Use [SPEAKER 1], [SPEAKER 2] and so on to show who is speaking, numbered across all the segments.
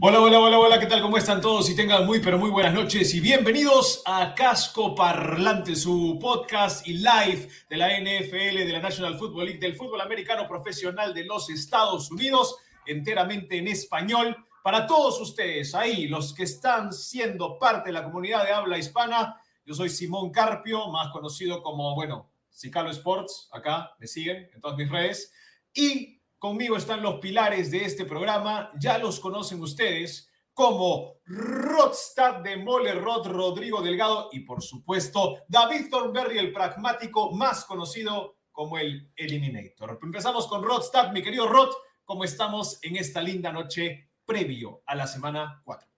[SPEAKER 1] Hola, hola, hola, hola, ¿qué tal? ¿Cómo están todos? Y tengan muy, pero muy buenas noches y bienvenidos a Casco Parlante, su podcast y live de la NFL, de la National Football League, del fútbol americano profesional de los Estados Unidos, enteramente en español. Para todos ustedes, ahí, los que están siendo parte de la comunidad de habla hispana, yo soy Simón Carpio, más conocido como, bueno, Cicalo Sports, acá me siguen en todas mis redes. Y Conmigo están los pilares de este programa, ya los conocen ustedes, como Rodstad de Mole Rod, Rodrigo Delgado y por supuesto David Thornberry, el pragmático más conocido como el Eliminator. Empezamos con Rodstad, mi querido Rod, ¿cómo estamos en esta linda noche previo a la semana 4?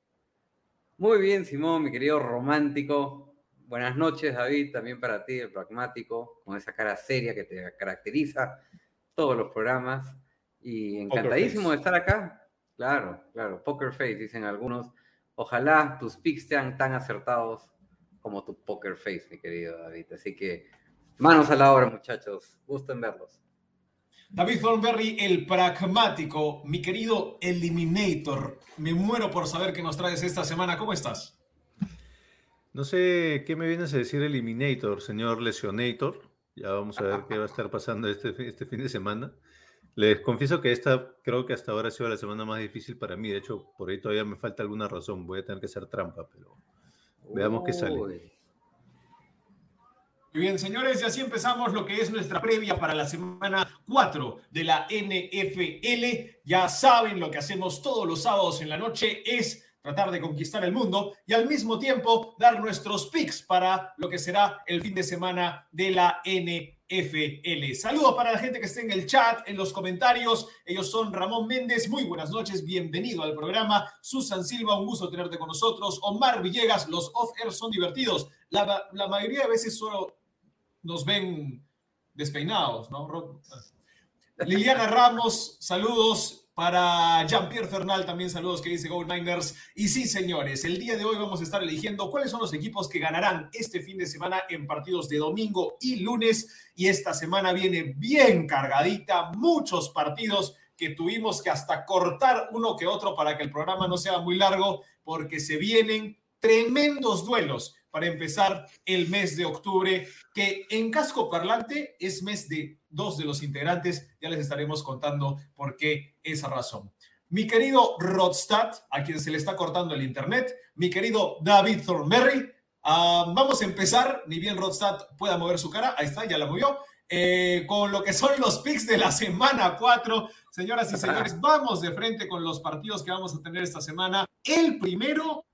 [SPEAKER 2] Muy bien, Simón, mi querido romántico. Buenas noches, David, también para ti, el pragmático, con esa cara seria que te caracteriza todos los programas. Y encantadísimo de estar acá. Claro, claro. Poker face, dicen algunos. Ojalá tus picks sean tan acertados como tu poker face, mi querido David. Así que manos a la obra, muchachos. Gusto en verlos.
[SPEAKER 1] David Thornberry, el pragmático, mi querido Eliminator. Me muero por saber qué nos traes esta semana. ¿Cómo estás?
[SPEAKER 3] No sé qué me vienes a decir Eliminator, señor Lesionator. Ya vamos a ver qué va a estar pasando este, este fin de semana. Les confieso que esta creo que hasta ahora ha sido la semana más difícil para mí. De hecho, por ahí todavía me falta alguna razón. Voy a tener que hacer trampa, pero veamos qué sale.
[SPEAKER 2] Uy.
[SPEAKER 1] Muy bien, señores, y así empezamos lo que es nuestra previa para la semana 4 de la NFL. Ya saben, lo que hacemos todos los sábados en la noche es tratar de conquistar el mundo y al mismo tiempo dar nuestros picks para lo que será el fin de semana de la NFL. Saludos para la gente que esté en el chat, en los comentarios. Ellos son Ramón Méndez, muy buenas noches, bienvenido al programa. Susan Silva, un gusto tenerte con nosotros. Omar Villegas, los off-air son divertidos. La, la mayoría de veces solo nos ven despeinados, ¿no? Liliana Ramos, saludos. Para Jean-Pierre Fernal, también saludos que dice Go Niners. Y sí, señores, el día de hoy vamos a estar eligiendo cuáles son los equipos que ganarán este fin de semana en partidos de domingo y lunes. Y esta semana viene bien cargadita, muchos partidos que tuvimos que hasta cortar uno que otro para que el programa no sea muy largo, porque se vienen tremendos duelos para empezar el mes de octubre, que en casco parlante es mes de dos de los integrantes. Ya les estaremos contando por qué esa razón. Mi querido Rodstad, a quien se le está cortando el internet, mi querido David Thornberry, ah, vamos a empezar, ni bien Rodstad pueda mover su cara, ahí está, ya la movió, eh, con lo que son los picks de la semana 4. Señoras y señores, vamos de frente con los partidos que vamos a tener esta semana. El primero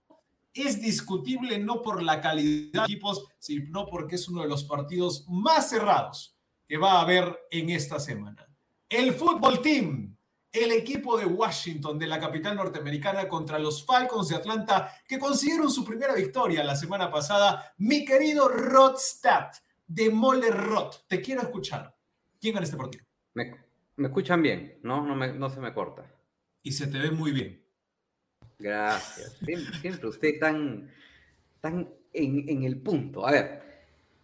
[SPEAKER 1] es discutible no por la calidad de equipos, sino porque es uno de los partidos más cerrados que va a haber en esta semana. El fútbol team, el equipo de Washington, de la capital norteamericana, contra los Falcons de Atlanta, que consiguieron su primera victoria la semana pasada. Mi querido Rodstad, de Mole Rod, te quiero escuchar. ¿Quién gana este partido?
[SPEAKER 2] Me, me escuchan bien, ¿no? No, me- no se me corta.
[SPEAKER 1] Y se te ve muy bien.
[SPEAKER 2] Gracias. Siempre, usted tan, tan en, en el punto. A ver,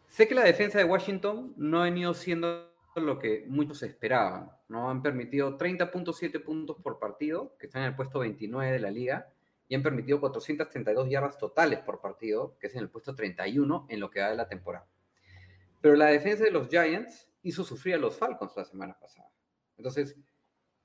[SPEAKER 2] sé que la defensa de Washington no ha venido siendo lo que muchos esperaban. ¿no? Han permitido 30.7 puntos por partido, que están en el puesto 29 de la liga, y han permitido 432 yardas totales por partido, que es en el puesto 31 en lo que va de la temporada. Pero la defensa de los Giants hizo sufrir a los Falcons la semana pasada. Entonces,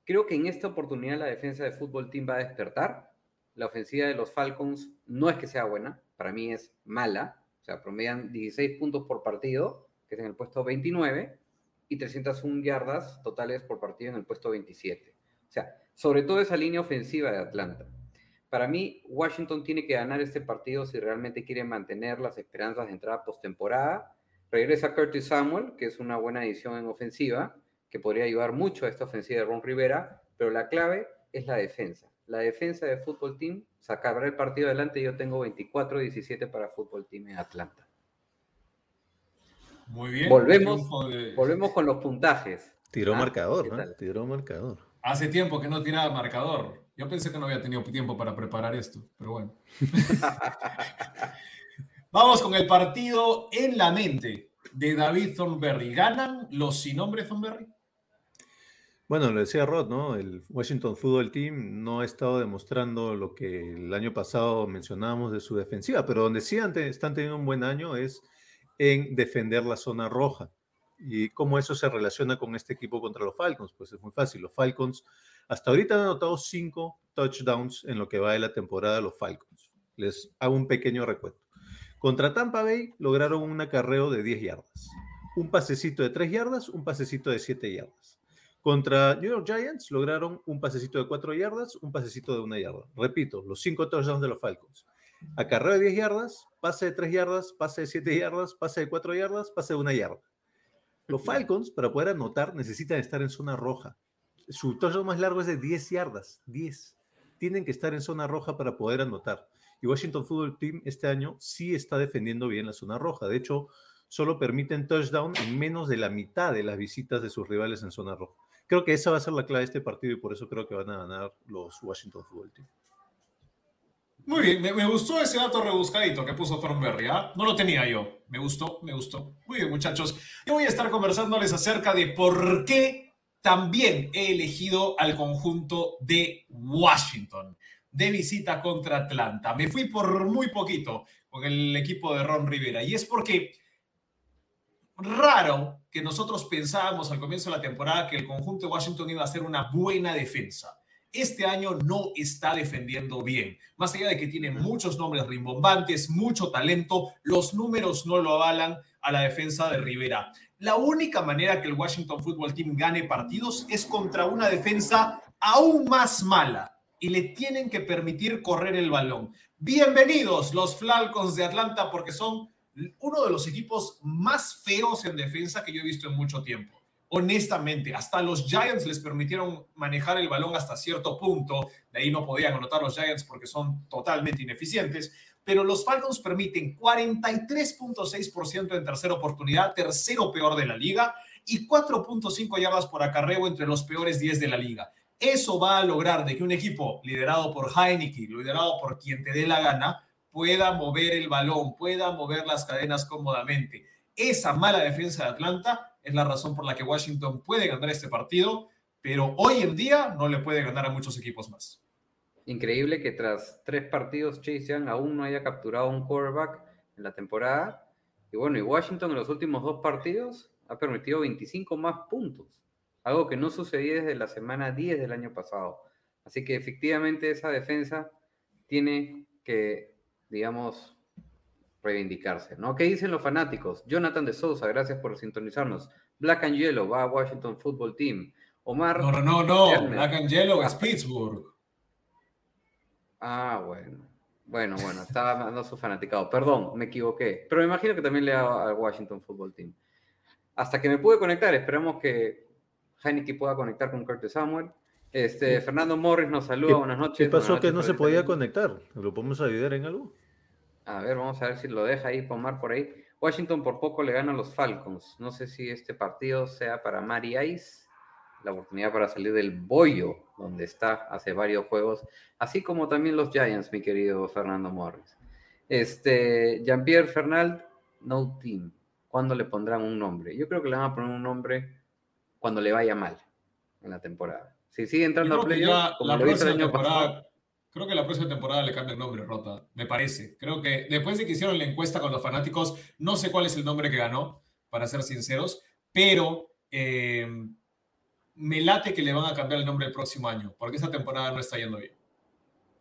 [SPEAKER 2] creo que en esta oportunidad la defensa de fútbol team va a despertar. La ofensiva de los Falcons no es que sea buena, para mí es mala. O sea, promedian 16 puntos por partido, que es en el puesto 29, y 301 yardas totales por partido en el puesto 27. O sea, sobre todo esa línea ofensiva de Atlanta. Para mí, Washington tiene que ganar este partido si realmente quiere mantener las esperanzas de entrada postemporada. Regresa Curtis Samuel, que es una buena adición en ofensiva, que podría ayudar mucho a esta ofensiva de Ron Rivera, pero la clave es la defensa. La defensa de Fútbol Team sacará el partido adelante. Yo tengo 24-17 para Fútbol Team en Atlanta.
[SPEAKER 1] Muy bien.
[SPEAKER 2] Volvemos,
[SPEAKER 1] de-
[SPEAKER 2] volvemos con los puntajes.
[SPEAKER 3] Tiró
[SPEAKER 2] Ah,
[SPEAKER 3] marcador,
[SPEAKER 2] ¿qué
[SPEAKER 3] ¿no? Tiró marcador.
[SPEAKER 1] Hace tiempo que no tiraba marcador. Yo pensé que no había tenido tiempo para preparar esto, pero bueno. Vamos con el partido en la mente de David Thornberry. ¿Ganan los sin nombre Thornberry?
[SPEAKER 3] Bueno, lo decía Rod, ¿no? El Washington Football Team no ha estado demostrando lo que el año pasado mencionábamos de su defensiva, pero donde sí están teniendo un buen año es en defender la zona roja. ¿Y cómo eso se relaciona con este equipo contra los Falcons? Pues es muy fácil. Los Falcons hasta ahorita han anotado cinco touchdowns en lo que va de la temporada de los Falcons. Les hago un pequeño recuento. Contra Tampa Bay lograron un acarreo de 10 yardas, un pasecito de 3 yardas, un pasecito de 7 yardas. Contra New York Giants lograron un pasecito de 4 yardas, un pasecito de 1 yarda. Repito, los 5 touchdowns de los Falcons. Acarreo de 10 yardas, pase de 3 yardas, pase de 7 yardas, pase de 4 yardas, pase de 1 yarda. Los Falcons, para poder anotar, necesitan estar en zona roja. Su touchdown más largo es de 10 yardas. 10. Tienen que estar en zona roja para poder anotar. Y Washington Football Team este año sí está defendiendo bien la zona roja. De hecho, solo permiten touchdown en menos de la mitad de las visitas de sus rivales en zona roja. Creo que esa va a ser la clave de este partido y por eso creo que van a ganar los Washington Football Team.
[SPEAKER 1] Muy bien, me, gustó ese dato rebuscadito que puso Thornberry, ¿ah? No lo tenía yo. Me gustó, me gustó. Muy bien, muchachos. Yo voy a estar conversándoles acerca de por qué también he elegido al conjunto de Washington de visita contra Atlanta. Me fui por muy poquito con el equipo de Ron Rivera y es porque raro que nosotros pensábamos al comienzo de la temporada que el conjunto de Washington iba a ser una buena defensa. Este año no está defendiendo bien. Más allá de que tiene muchos nombres rimbombantes, mucho talento, los números no lo avalan a la defensa de Rivera. La única manera que el Washington Football Team gane partidos es contra una defensa aún más mala y le tienen que permitir correr el balón. Bienvenidos los Falcons de Atlanta porque son uno de los equipos más feos en defensa que yo he visto en mucho tiempo. Honestamente, hasta los Giants les permitieron manejar el balón hasta cierto punto. De ahí no podían anotar los Giants porque son totalmente ineficientes. Pero los Falcons permiten 43.6% en tercera oportunidad, tercero peor de la liga, y 4.5 yardas por acarreo entre los peores 10 de la liga. Eso va a lograr de que un equipo liderado por Heineken, liderado por quien te dé la gana, pueda mover el balón, pueda mover las cadenas cómodamente. Esa mala defensa de Atlanta es la razón por la que Washington puede ganar este partido, pero hoy en día no le puede ganar a muchos equipos más.
[SPEAKER 2] Increíble que tras tres partidos Chase Young aún no haya capturado un quarterback en la temporada. Y bueno, y Washington en los últimos dos partidos ha permitido 25 más puntos, algo que no sucedía desde la semana 10 del año pasado. Así que efectivamente esa defensa tiene que, digamos, reivindicarse, ¿no? ¿Qué dicen los fanáticos? Jonathan de Sousa, gracias por sintonizarnos. Black and Yellow va a Washington Football Team. Omar.
[SPEAKER 1] No, no, no.
[SPEAKER 2] Lerner.
[SPEAKER 1] Black and Yellow es Pittsburgh.
[SPEAKER 2] Ah, bueno. Bueno, bueno, estaba mandando su fanaticado. Perdón, me equivoqué. Pero me imagino que también le da al Washington Football Team. Hasta que me pude conectar, esperamos que Heineken pueda conectar con Curtis Samuel. Este, Fernando Morris nos saluda, buenas noches.
[SPEAKER 3] ¿Qué pasó que no se podía conectar? ¿Lo podemos ayudar en algo?
[SPEAKER 2] A ver, vamos a ver si lo deja ahí Pomar por ahí. Washington por poco le gana a los Falcons. No sé si este partido sea para Mari Ice, la oportunidad para salir del bollo donde está hace varios juegos, así como también los Giants, mi querido Fernando Morris. Este, Jean-Pierre Fernald, no team. ¿Cuándo le pondrán un nombre? Yo creo que le van a poner un nombre cuando le vaya mal en la temporada. Si sigue entrando a
[SPEAKER 1] creo que
[SPEAKER 2] playoffs, como
[SPEAKER 1] la
[SPEAKER 2] lo hizo el
[SPEAKER 1] próxima
[SPEAKER 2] año pasado,
[SPEAKER 1] temporada, creo que la próxima temporada le cambia el nombre, Rota, me parece. Creo que después de que hicieron la encuesta con los fanáticos, no sé cuál es el nombre que ganó, para ser sinceros, pero eh, me late que le van a cambiar el nombre el próximo año, porque esta temporada no está yendo bien.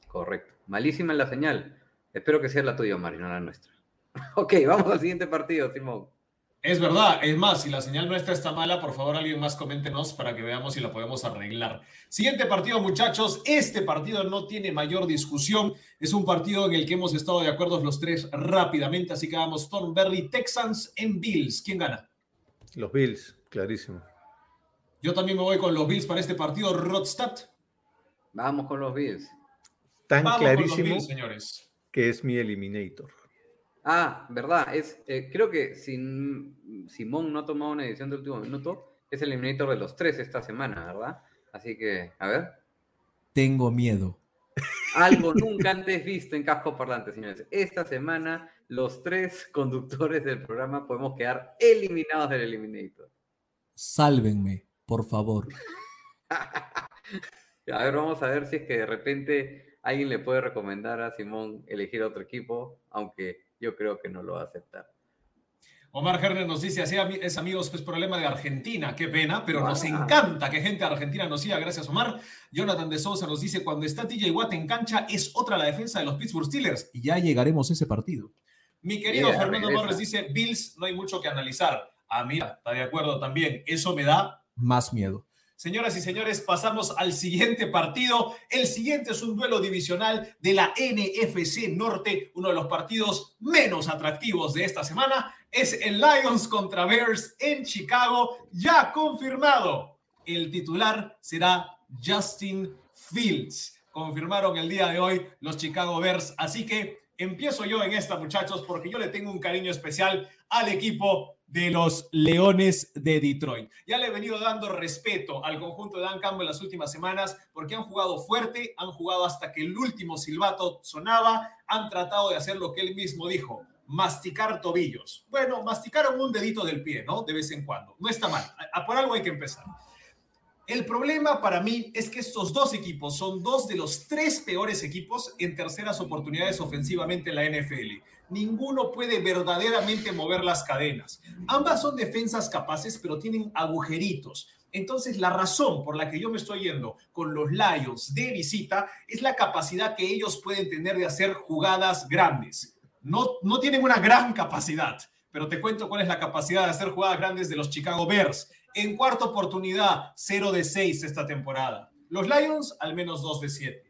[SPEAKER 2] Correcto. Malísima la señal. Espero que sea la tuya, Mari, no la nuestra. ok, vamos al siguiente partido, Simón.
[SPEAKER 1] Es verdad, es más, si la señal nuestra está mala, por favor alguien más coméntenos para que veamos si la podemos arreglar. Siguiente partido, muchachos. Este partido no tiene mayor discusión. Es un partido en el que hemos estado de acuerdo los tres rápidamente, así que vamos Thornberry, Texans en Bills. ¿Quién gana?
[SPEAKER 3] Los Bills, clarísimo.
[SPEAKER 1] Yo también me voy con los Bills para este partido. Rodstad.
[SPEAKER 2] Vamos con los Bills.
[SPEAKER 3] Tan
[SPEAKER 1] Vamos con los
[SPEAKER 3] clarísimo
[SPEAKER 1] Bills, señores.
[SPEAKER 3] que es mi eliminator.
[SPEAKER 2] Ah, verdad, es, eh, creo que si Simón no ha tomado una edición de último minuto, es el eliminator de los tres esta semana, ¿verdad? Así que, a ver.
[SPEAKER 4] Tengo miedo.
[SPEAKER 2] Algo nunca antes visto en casco parlante, señores. Esta semana, los tres conductores del programa podemos quedar eliminados del Eliminator.
[SPEAKER 4] Sálvenme, por favor.
[SPEAKER 2] a ver, vamos a ver si es que de repente alguien le puede recomendar a Simón elegir otro equipo, aunque yo creo que no lo va a aceptar.
[SPEAKER 1] Omar Herner nos dice, así es amigos, pues problema de Argentina, qué pena, pero nos encanta que gente Argentina nos siga, gracias Omar. Jonathan de Sousa nos dice, cuando está TJ Watt en cancha, es otra la defensa de los Pittsburgh Steelers.
[SPEAKER 4] Y ya llegaremos a ese partido.
[SPEAKER 1] Mi querido Fernando Morres dice, Bills, no hay mucho que analizar. Ah, mira, está de acuerdo también. Eso me da
[SPEAKER 4] más miedo.
[SPEAKER 1] Señoras y señores, pasamos al siguiente partido. El siguiente es un duelo divisional de la NFC Norte, uno de los partidos menos atractivos de esta semana. Es el Lions contra Bears en Chicago, ya confirmado. El titular será Justin Fields. Confirmaron el día de hoy los Chicago Bears. Así que empiezo yo en esta, muchachos, porque yo le tengo un cariño especial al equipo de los Leones de Detroit. Ya le he venido dando respeto al conjunto de Dan Campbell las últimas semanas porque han jugado fuerte, han jugado hasta que el último silbato sonaba, han tratado de hacer lo que él mismo dijo, masticar tobillos. Bueno, masticaron un dedito del pie, ¿no? De vez en cuando. No está mal. A, por algo hay que empezar. El problema para mí es que estos dos equipos son dos de los tres peores equipos en terceras oportunidades ofensivamente en la NFL ninguno puede verdaderamente mover las cadenas. Ambas son defensas capaces, pero tienen agujeritos. Entonces, la razón por la que yo me estoy yendo con los Lions de visita es la capacidad que ellos pueden tener de hacer jugadas grandes. No, no tienen una gran capacidad, pero te cuento cuál es la capacidad de hacer jugadas grandes de los Chicago Bears. En cuarta oportunidad, 0 de 6 esta temporada. Los Lions, al menos 2 de 7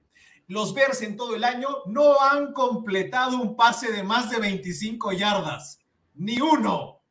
[SPEAKER 1] los Bears en todo el año no han completado un pase de más de 25 yardas. Ni uno.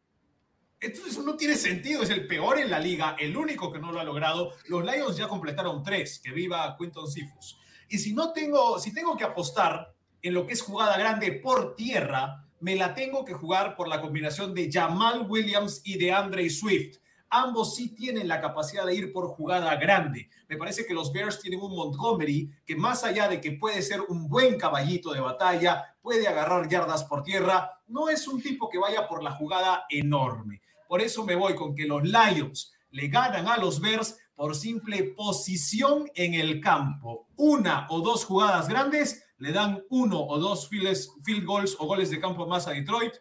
[SPEAKER 1] Entonces eso no tiene sentido. Es el peor en la liga, el único que no lo ha logrado. Los Lions ya completaron tres. Que viva Quinton Sifus. Y si no tengo, si tengo que apostar en lo que es jugada grande por tierra, me la tengo que jugar por la combinación de Jamal Williams y de Andre Swift. Ambos sí tienen la capacidad de ir por jugada grande. Me parece que los Bears tienen un Montgomery que más allá de que puede ser un buen caballito de batalla, puede agarrar yardas por tierra, no es un tipo que vaya por la jugada enorme. Por eso me voy con que los Lions le ganan a los Bears por simple posición en el campo. Una o dos jugadas grandes le dan uno o dos field goals o goles de campo más a Detroit,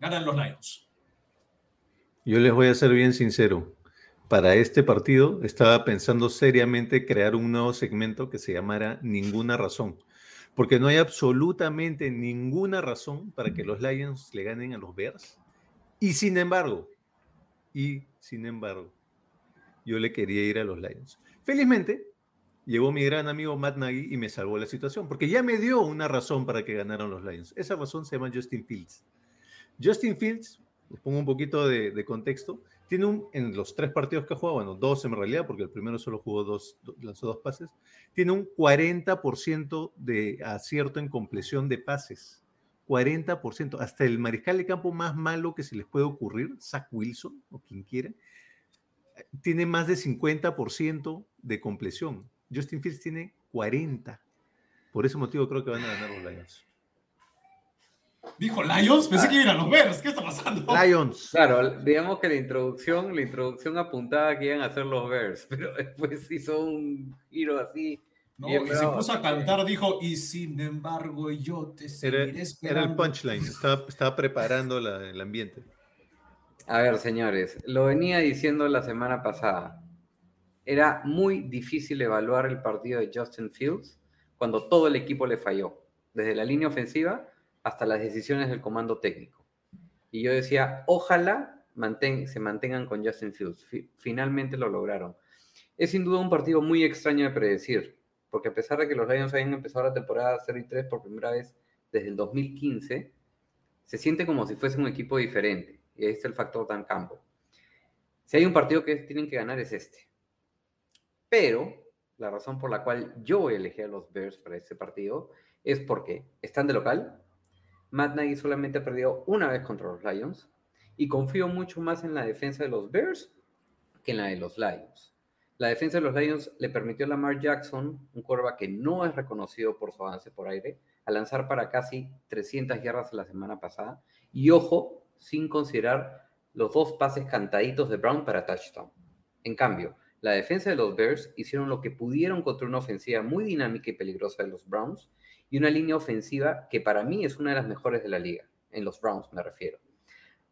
[SPEAKER 1] ganan los Lions.
[SPEAKER 3] Yo les voy a ser bien sincero. Para este partido estaba pensando seriamente crear un nuevo segmento que se llamara Ninguna razón. Porque no hay absolutamente ninguna razón para que los Lions le ganen a los Bears. Y sin embargo, y sin embargo, yo le quería ir a los Lions. Felizmente, llegó mi gran amigo Matt Nagy y me salvó la situación, porque ya me dio una razón para que ganaran los Lions. Esa razón se llama Justin Fields. Justin Fields les pongo un poquito de, contexto. Tiene un, en los tres partidos que ha jugado, bueno, dos en realidad, porque el primero solo jugó dos, lanzó dos pases, tiene un 40% de acierto en compleción de pases. 40%. Hasta el mariscal de campo más malo que se les puede ocurrir, Zach Wilson o quien quiera, tiene más de 50% de compleción. Justin Fields tiene 40. Por ese motivo creo que van a ganar los Lions.
[SPEAKER 1] Dijo Lions, pensé que iban a los Bears. ¿Qué está pasando?
[SPEAKER 3] Lions.
[SPEAKER 2] Claro, digamos que la introducción, la introducción apuntaba que iban a ser los Bears, pero después hizo un giro así.
[SPEAKER 1] No, y se puso a cantar, dijo, y sin embargo yo te seguiré
[SPEAKER 3] era,
[SPEAKER 1] esperando.
[SPEAKER 3] Era el punchline, estaba, estaba preparando la, el ambiente.
[SPEAKER 2] A ver, señores, lo venía diciendo la semana pasada. Era muy difícil evaluar el partido de Justin Fields cuando todo el equipo le falló, desde la línea ofensiva hasta las decisiones del comando técnico. Y yo decía, ojalá se mantengan con Justin Fields. finalmente lo lograron. Es sin duda un partido muy extraño de predecir, porque a pesar de que los Lions hayan empezado la temporada 0 y 3 por primera vez desde el 2015, se siente como si fuese un equipo diferente. Y ahí está el factor tan campo. Si hay un partido que tienen que ganar es este. Pero la razón por la cual yo elegí a los Bears para este partido es porque están de local, Matt Nagy solamente ha perdido una vez contra los Lions y confío mucho más en la defensa de los Bears que en la de los Lions. La defensa de los Lions le permitió a Lamar Jackson, un quarterback que no es reconocido por su avance por aire, a lanzar para casi 300 yardas la semana pasada. Y ojo, sin considerar los dos pases cantaditos de Brown para touchdown. En cambio, la defensa de los Bears hicieron lo que pudieron contra una ofensiva muy dinámica y peligrosa de los Browns y una línea ofensiva que para mí es una de las mejores de la liga, en los Browns me refiero.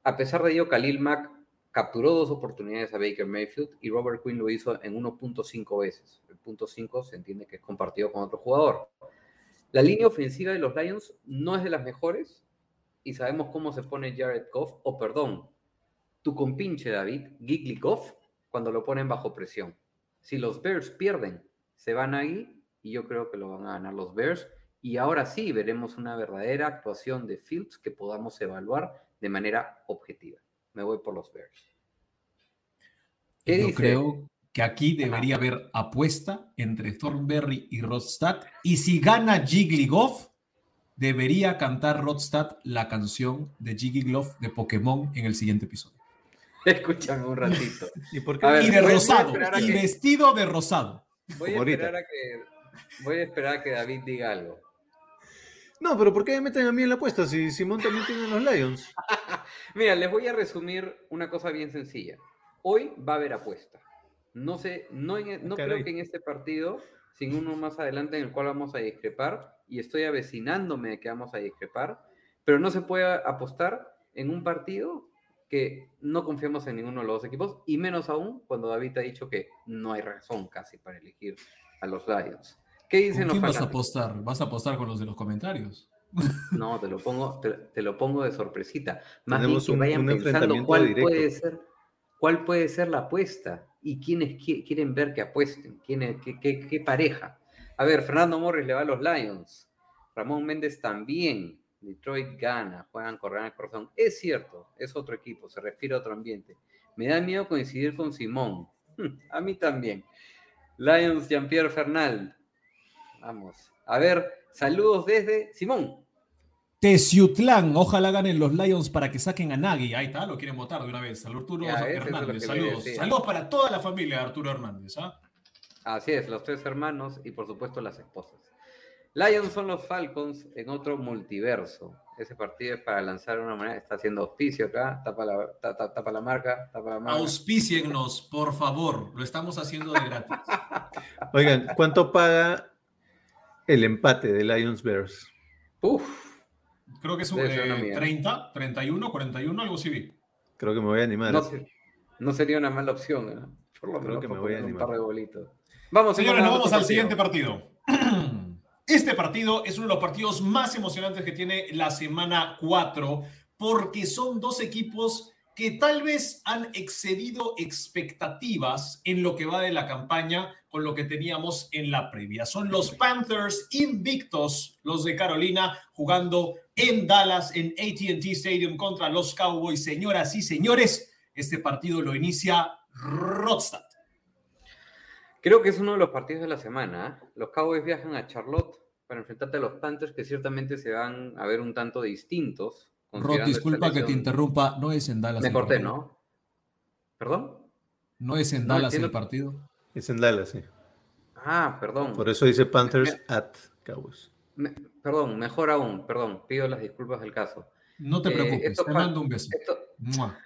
[SPEAKER 2] A pesar de ello, Khalil Mack capturó dos oportunidades a Baker Mayfield y Robert Quinn lo hizo en 1.5 veces. El punto 5 se entiende que es compartido con otro jugador. La línea ofensiva de los Lions no es de las mejores y sabemos cómo se pone Jared Goff, o perdón, tu compinche David, Gigli cuando lo ponen bajo presión. Si los Bears pierden, se van ahí y yo creo que lo van a ganar los Bears. Y ahora sí veremos una verdadera actuación de Fields que podamos evaluar de manera objetiva. Me voy por los Bears.
[SPEAKER 1] ¿Qué Yo creo que aquí debería haber apuesta entre Thornberry y Rodstad. Y si gana Jigglygoff, debería cantar Rodstad la canción de Jigglygoff de Pokémon en el siguiente episodio.
[SPEAKER 2] Escúchame un ratito.
[SPEAKER 1] ¿Y, por qué? y de rosado, y vestido de rosado.
[SPEAKER 2] Voy a, esperar a que, voy a esperar a que David diga algo.
[SPEAKER 3] No, pero ¿por qué me meten a mí en la apuesta si Simón también tiene los Lions?
[SPEAKER 2] Mira, les voy a resumir una cosa bien sencilla. Hoy va a haber apuesta. No sé, no, no creo que en este partido, sin uno más adelante en el cual vamos a discrepar, y estoy avecinándome de que vamos a discrepar, pero no se puede apostar en un partido que no confiamos en ninguno de los dos equipos, y menos aún cuando David ha dicho que no hay razón casi para elegir a los Lions.
[SPEAKER 1] ¿Qué dicen ¿Con quién vas a apostar? ¿Vas a apostar con los de los comentarios?
[SPEAKER 2] No, te lo pongo, te, lo pongo de sorpresita. Más bien que vayan pensando cuál puede ser, cuál puede ser la apuesta y quiénes quieren ver que apuesten, quién, qué, qué, qué pareja. A ver, Fernando Morris le va a los Lions, Ramón Méndez también, Detroit gana, juegan correr el corazón. Es cierto, es otro equipo, se respira otro ambiente. Me da miedo coincidir con Simón. A mí también. Lions Jean-Pierre Fernal. Vamos. A ver, saludos desde Simón.
[SPEAKER 1] Teciutlán, ojalá ganen los Lions para que saquen a Nagui. Ahí está, lo quieren votar de una vez. Arturo Hernández, saludos. Saludos para toda la familia de Arturo Hernández. ¿ah?
[SPEAKER 2] Así es, los tres hermanos y por supuesto las esposas. Lions son los Falcons en otro multiverso. Ese partido es para lanzar una manera. Está haciendo auspicio acá. Tapa la, tapa, la marca. Tapa la marca.
[SPEAKER 1] Auspiciennos, por favor. Lo estamos haciendo de gratis.
[SPEAKER 3] Oigan, ¿cuánto paga el empate de Lions Bears?
[SPEAKER 1] Uf. Creo que es un 30, 31, 41, algo así.
[SPEAKER 3] Creo que me voy a animar.
[SPEAKER 2] No, sería una mala opción. ¿eh?
[SPEAKER 3] Por lo Creo que me voy a animar. Un par de
[SPEAKER 2] bolitos.
[SPEAKER 1] Vamos, señores, nos vamos al siguiente partido. Este partido es uno de los partidos más emocionantes que tiene la semana 4 porque son dos equipos que tal vez han excedido expectativas en lo que va de la campaña con lo que teníamos en la previa. Son los Panthers invictos, los de Carolina, jugando en Dallas, en ATT Stadium contra los Cowboys. Señoras y señores, este partido lo inicia Rodstad.
[SPEAKER 2] Creo que es uno de los partidos de la semana. ¿eh? Los Cowboys viajan a Charlotte para enfrentarte a los Panthers, que ciertamente se van a ver un tanto distintos.
[SPEAKER 1] Rod, disculpa que te interrumpa, no es en Dallas.
[SPEAKER 2] Me corté, ¿no? ¿Perdón?
[SPEAKER 1] ¿No es en Dallas el partido?
[SPEAKER 3] Es en Dallas, sí.
[SPEAKER 2] Ah, perdón.
[SPEAKER 3] Por eso dice Panthers at Cowboys.
[SPEAKER 2] perdón, mejor aún, perdón, pido las disculpas del caso.
[SPEAKER 1] No te eh, preocupes, te mando un beso.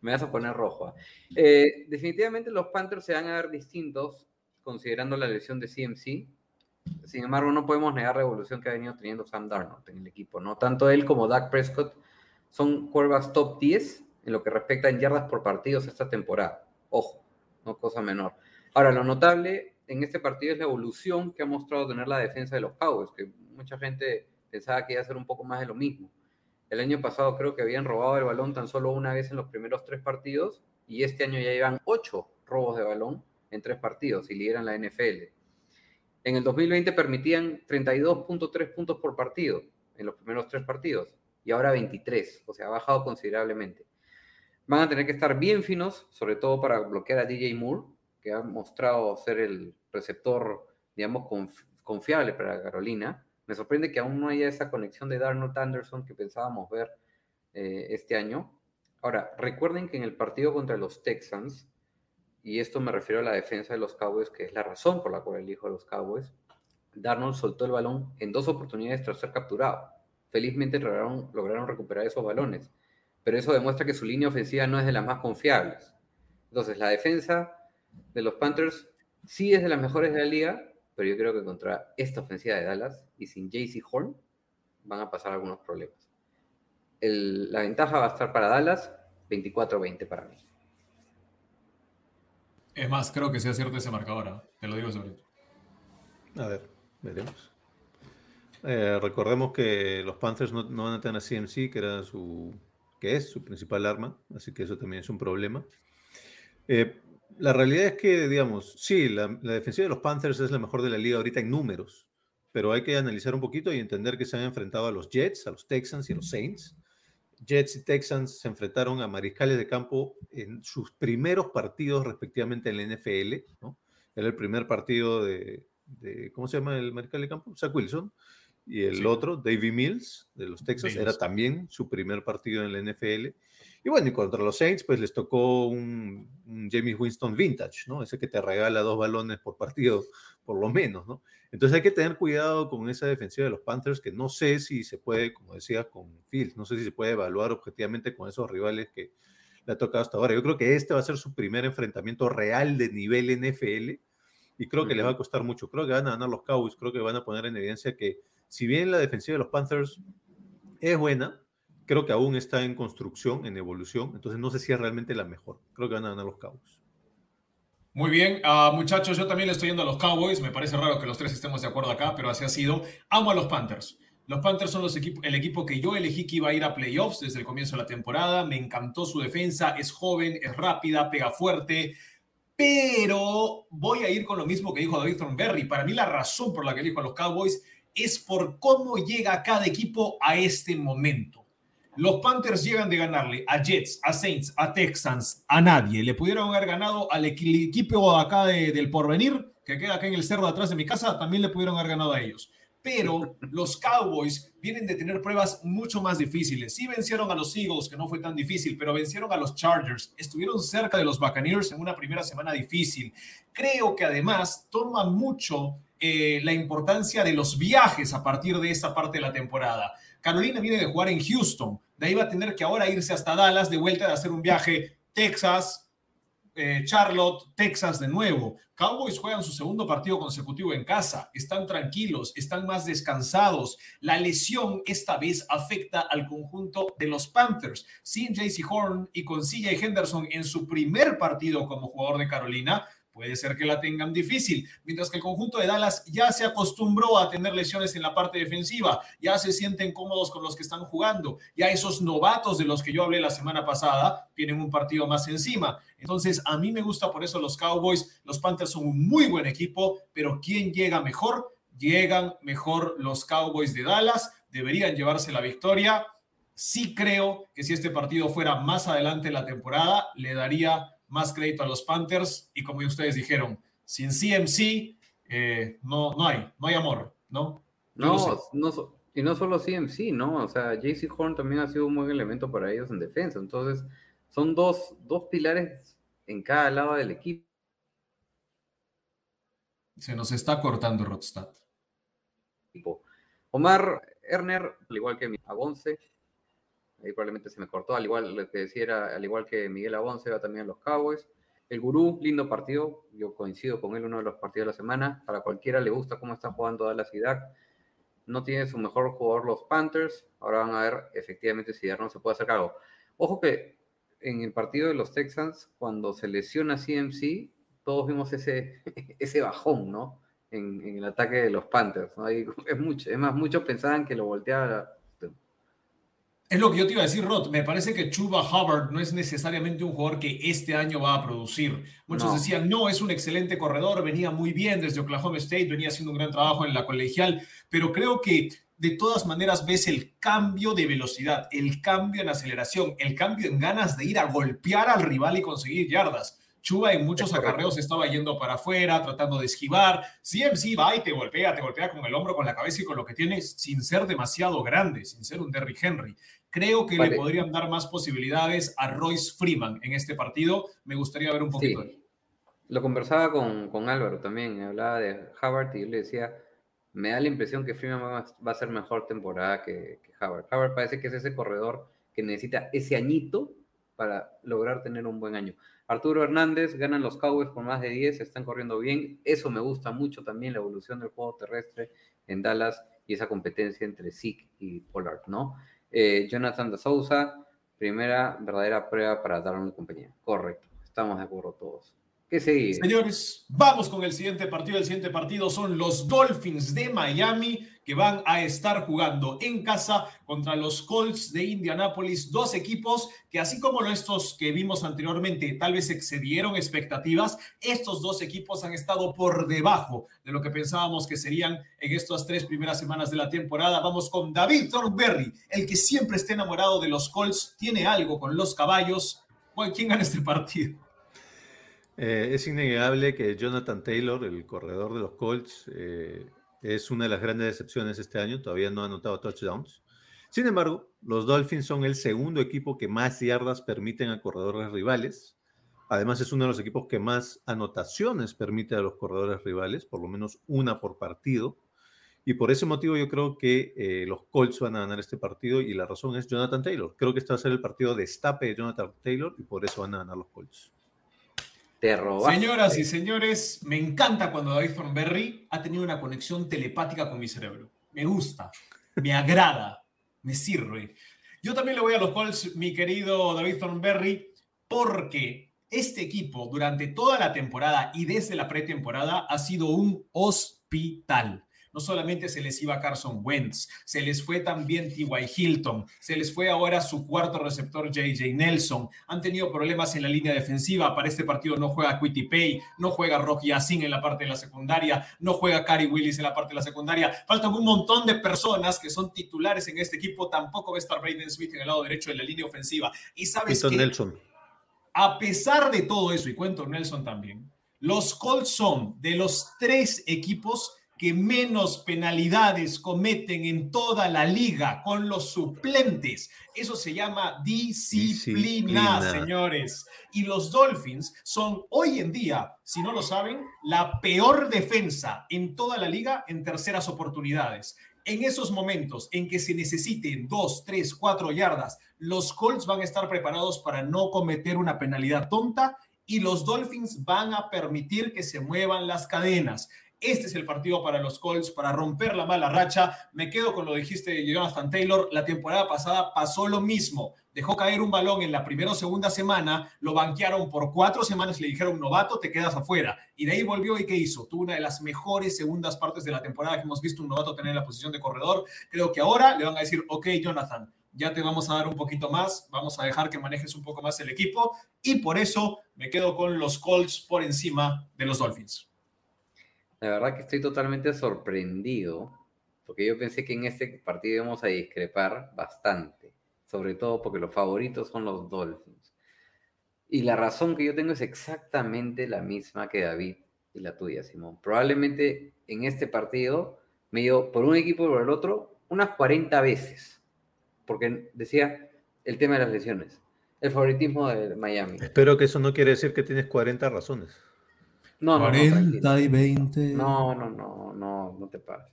[SPEAKER 2] Me vas a poner rojo. ¿ah? Eh, definitivamente los Panthers se van a ver distintos considerando la lesión de CMC. Sin embargo, no podemos negar la evolución que ha venido teniendo Sam Darnold en el equipo, ¿no? Tanto él como Dak Prescott son quarterbacks top 10 en lo que respecta en yardas por partidos esta temporada. Ojo, no cosa menor. Ahora, lo notable en este partido es la evolución que ha mostrado tener la defensa de los Cowboys, que mucha gente pensaba que iba a ser un poco más de lo mismo. El año pasado creo que habían robado el balón tan solo una vez en los primeros tres partidos y este año ya llevan ocho robos de balón en tres partidos y lideran la NFL. En el 2020 permitían 32.3 puntos por partido en los primeros tres partidos y ahora 23, o sea, ha bajado considerablemente. Van a tener que estar bien finos, sobre todo para bloquear a DJ Moore, que ha mostrado ser el receptor, digamos, confiable para Carolina Me sorprende que aún no haya esa conexión de Darnold Anderson que pensábamos ver eh, este año. Ahora, recuerden que en el partido contra los Texans, y esto me refiero a la defensa de los Cowboys, que es la razón por la cual elijo a los Cowboys, Darnold soltó el balón en dos oportunidades tras ser capturado. Felizmente lograron, recuperar esos balones, pero eso demuestra que su línea ofensiva no es de las más confiables. Entonces, la defensa de los Panthers sí es de las mejores de la liga, pero yo creo que contra esta ofensiva de Dallas y sin JC Horn van a pasar algunos problemas. la ventaja va a estar para Dallas, 24-20 para mí.
[SPEAKER 1] Es más, creo que sea cierto ese marcador, ¿eh? te lo digo sobre
[SPEAKER 3] A ver, veremos. Eh, recordemos que los Panthers no, van a tener a CMC, que era su que es su principal arma, así que eso también es un problema. Eh, la realidad es que, digamos, sí, la, defensiva de los Panthers es la mejor de la liga ahorita en números, pero hay que analizar un poquito y entender que se han enfrentado a los Jets, a los Texans y a los Saints. Jets y Texans se enfrentaron a mariscales de campo en sus primeros partidos respectivamente en la NFL, ¿no? Era el primer partido de, ¿cómo se llama el mariscal de campo? Zach Wilson. Y el otro, Davy Mills, de los Texans, era también su primer partido en la NFL. Y bueno, y contra los Saints, pues les tocó un, James Winston vintage, ¿no? Ese que te regala dos balones por partido, por lo menos, ¿no? Entonces hay que tener cuidado con esa defensiva de los Panthers, que no sé si se puede, como decía con Fields, no sé si se puede evaluar objetivamente con esos rivales que le ha tocado hasta ahora. Yo creo que este va a ser su primer enfrentamiento real de nivel NFL y creo que les va a costar mucho. Creo que van a ganar los Cowboys, creo que van a poner en evidencia que si bien la defensiva de los Panthers es buena, creo que aún está en construcción, en evolución, entonces no sé si es realmente la mejor. Creo que van a ganar los Cowboys.
[SPEAKER 1] Muy bien, uh, muchachos, yo también le estoy yendo a los Cowboys. Me parece raro que los tres estemos de acuerdo acá, pero así ha sido. Amo a los Panthers. Los Panthers son los el equipo que yo elegí que iba a ir a playoffs desde el comienzo de la temporada. Me encantó su defensa, es joven, es rápida, pega fuerte. Pero voy a ir con lo mismo que dijo David Thornberry. Para mí la razón por la que elijo a los Cowboys es por cómo llega cada equipo a este momento. Los Panthers llegan de ganarle a Jets, a Saints, a Texans, a nadie. Le pudieron haber ganado al equipo acá del porvenir, que queda acá en el cerro de atrás de mi casa, también le pudieron haber ganado a ellos. Pero los Cowboys vienen de tener pruebas mucho más difíciles. Sí vencieron a los Eagles, que no fue tan difícil, pero vencieron a los Chargers. Estuvieron cerca de los Buccaneers en una primera semana difícil. Creo que además toma mucho eh, la importancia de los viajes a partir de esta parte de la temporada. Carolina viene de jugar en Houston, de ahí va a tener que ahora irse hasta Dallas de vuelta de hacer un viaje Texas, eh, Charlotte, Texas de nuevo. Cowboys juegan su segundo partido consecutivo en casa, están tranquilos, están más descansados. La lesión esta vez afecta al conjunto de los Panthers. Sin JC Horn y con CJ Henderson en su primer partido como jugador de Carolina, puede ser que la tengan difícil, mientras que el conjunto de Dallas ya se acostumbró a tener lesiones en la parte defensiva, ya se sienten cómodos con los que están jugando, ya esos novatos de los que yo hablé la semana pasada tienen un partido más encima. Entonces, a mí me gusta por eso los Cowboys, los Panthers son un muy buen equipo, pero ¿quién llega mejor? Llegan mejor los Cowboys de Dallas, deberían llevarse la victoria. Sí creo que si este partido fuera más adelante en la temporada, le daría más crédito a los Panthers y como ustedes dijeron, sin CMC eh, no, no hay, no hay amor, ¿no?
[SPEAKER 2] no, no, y no solo CMC, ¿no? O sea, JC Horn también ha sido un buen elemento para ellos en defensa. Entonces, son dos, dos pilares en cada lado del equipo.
[SPEAKER 1] Se nos está cortando Rodstad.
[SPEAKER 2] Omar Erner, al igual que mi Agonce, ahí probablemente se me cortó, al igual lo que decía al igual que Miguel Abonce, va también a los Cowboys. El Gurú, lindo partido, yo coincido con él, uno de los partidos de la semana. Para cualquiera le gusta cómo está jugando Dallas y Dak. No tiene su mejor jugador los Panthers. Ahora van a ver efectivamente si no se puede hacer algo. Ojo que en el partido de los Texans, cuando se lesiona CMC, todos vimos ese, ese bajón, ¿no? En, en el ataque de los Panthers. ¿no? es, mucho, es más, muchos pensaban que lo volteaba
[SPEAKER 1] es lo que yo te iba a decir, Rod. Me parece que Chuba Hubbard no es necesariamente un jugador que este año va a producir. Muchos decían, no, es un excelente corredor, venía muy bien desde Oklahoma State, venía haciendo un gran trabajo en la colegial, pero creo que de todas maneras ves el cambio de velocidad, el cambio en aceleración, el cambio en ganas de ir a golpear al rival y conseguir yardas. Chuba en muchos acarreos estaba yendo para afuera, tratando de esquivar. CMC va y te golpea, te golpea con el hombro, con la cabeza y con lo que tiene, sin ser demasiado grande, sin ser un Derrick Henry. Creo que
[SPEAKER 2] Vale.
[SPEAKER 1] le podrían dar más posibilidades a Royce Freeman en este partido. Me gustaría ver un poquito él.
[SPEAKER 2] Lo conversaba con, con Álvaro también, hablaba de Howard y yo le decía, me da la impresión que Freeman va, va a ser mejor temporada que, que Howard. Howard parece que es ese corredor que necesita ese añito para lograr tener un buen año. Arturo Hernández ganan los Cowboys por más de 10, están corriendo bien. Eso me gusta mucho también, la evolución del juego terrestre en Dallas y esa competencia entre Zeke y Pollard, ¿no? Eh, Jonathan da Souza, primera verdadera prueba para darle compañía. Correcto, estamos de acuerdo todos. ¿Qué sigue?
[SPEAKER 1] Señores, vamos con el siguiente partido. El siguiente partido son los Dolphins de Miami que van a estar jugando en casa contra los Colts de Indianápolis. Dos equipos que así como estos que vimos anteriormente tal vez excedieron expectativas, estos dos equipos han estado por debajo de lo que pensábamos que serían en estas tres primeras semanas de la temporada. Vamos con David Thornberry, el que siempre está enamorado de los Colts, tiene algo con los caballos. ¿Cuál- ¿Quién gana este partido?
[SPEAKER 3] Eh, es innegable que Jonathan Taylor, el corredor de los Colts, eh, es una de las grandes decepciones este año. Todavía no ha anotado touchdowns. Sin embargo, los Dolphins son el segundo equipo que más yardas permiten a corredores rivales. Además, es uno de los equipos que más anotaciones permite a los corredores rivales, por lo menos una por partido. Y por ese motivo yo creo que eh, los Colts van a ganar este partido y la razón es Jonathan Taylor. Creo que este va a ser el partido de destape de Jonathan Taylor y por eso van a ganar los Colts.
[SPEAKER 2] Te.
[SPEAKER 1] Señoras y señores, me encanta cuando David Thornberry ha tenido una conexión telepática con mi cerebro. Me gusta, me agrada, me sirve. Yo también le voy a los Colts, mi querido David Thornberry, porque este equipo durante toda la temporada y desde la pretemporada ha sido un hospital. No solamente se les iba Carson Wentz, se les fue también T.Y. Hilton, se les fue ahora su cuarto receptor J.J. Nelson. Han tenido problemas en la línea defensiva. Para este partido no juega Quitty Pay, no juega Rocky Yassin en la parte de la secundaria, no juega Cary Willis en la parte de la secundaria. Faltan un montón de personas que son titulares en este equipo. Tampoco va a estar Braden Smith en el lado derecho de la línea ofensiva. Y sabes qué?
[SPEAKER 3] Nelson.
[SPEAKER 1] A pesar de todo eso, y cuento Nelson también, los Colts son de los tres equipos que menos penalidades cometen en toda la liga con los suplentes. Eso se llama disciplina,
[SPEAKER 3] Disciplina.
[SPEAKER 1] señores. Y los Dolphins son hoy en día, si no lo saben, la peor defensa en toda la liga en terceras oportunidades. En esos momentos en que se necesiten dos, tres, cuatro yardas, los Colts van a estar preparados para no cometer una penalidad tonta y los Dolphins van a permitir que se muevan las cadenas. Este es el partido para los Colts, para romper la mala racha. Me quedo con lo que dijiste Jonathan Taylor. La temporada pasada pasó lo mismo. Dejó caer un balón en la primera o segunda semana, lo banquearon por cuatro semanas le dijeron, novato, te quedas afuera. Y de ahí volvió y ¿qué hizo? Tuvo una de las mejores segundas partes de la temporada que hemos visto un novato tener en la posición de corredor. Creo que ahora le van a decir, ok, Jonathan, ya te vamos a dar un poquito más, vamos a dejar que manejes un poco más el equipo y por eso me quedo con los Colts por encima de los Dolphins.
[SPEAKER 2] La verdad que estoy totalmente sorprendido, porque yo pensé que en este partido íbamos a discrepar bastante, sobre todo porque los favoritos son los Dolphins. Y la razón que yo tengo es exactamente la misma que David y la tuya, Simón. Probablemente en este partido me dio por un equipo o por el otro unas 40 veces, porque decía el tema de las lesiones, el favoritismo de Miami.
[SPEAKER 3] Espero que eso no quiere decir que tienes 40 razones.
[SPEAKER 2] No, no, no,
[SPEAKER 5] 40
[SPEAKER 2] tranquilo.
[SPEAKER 5] y 20.
[SPEAKER 2] No, no, no, no, no te pases.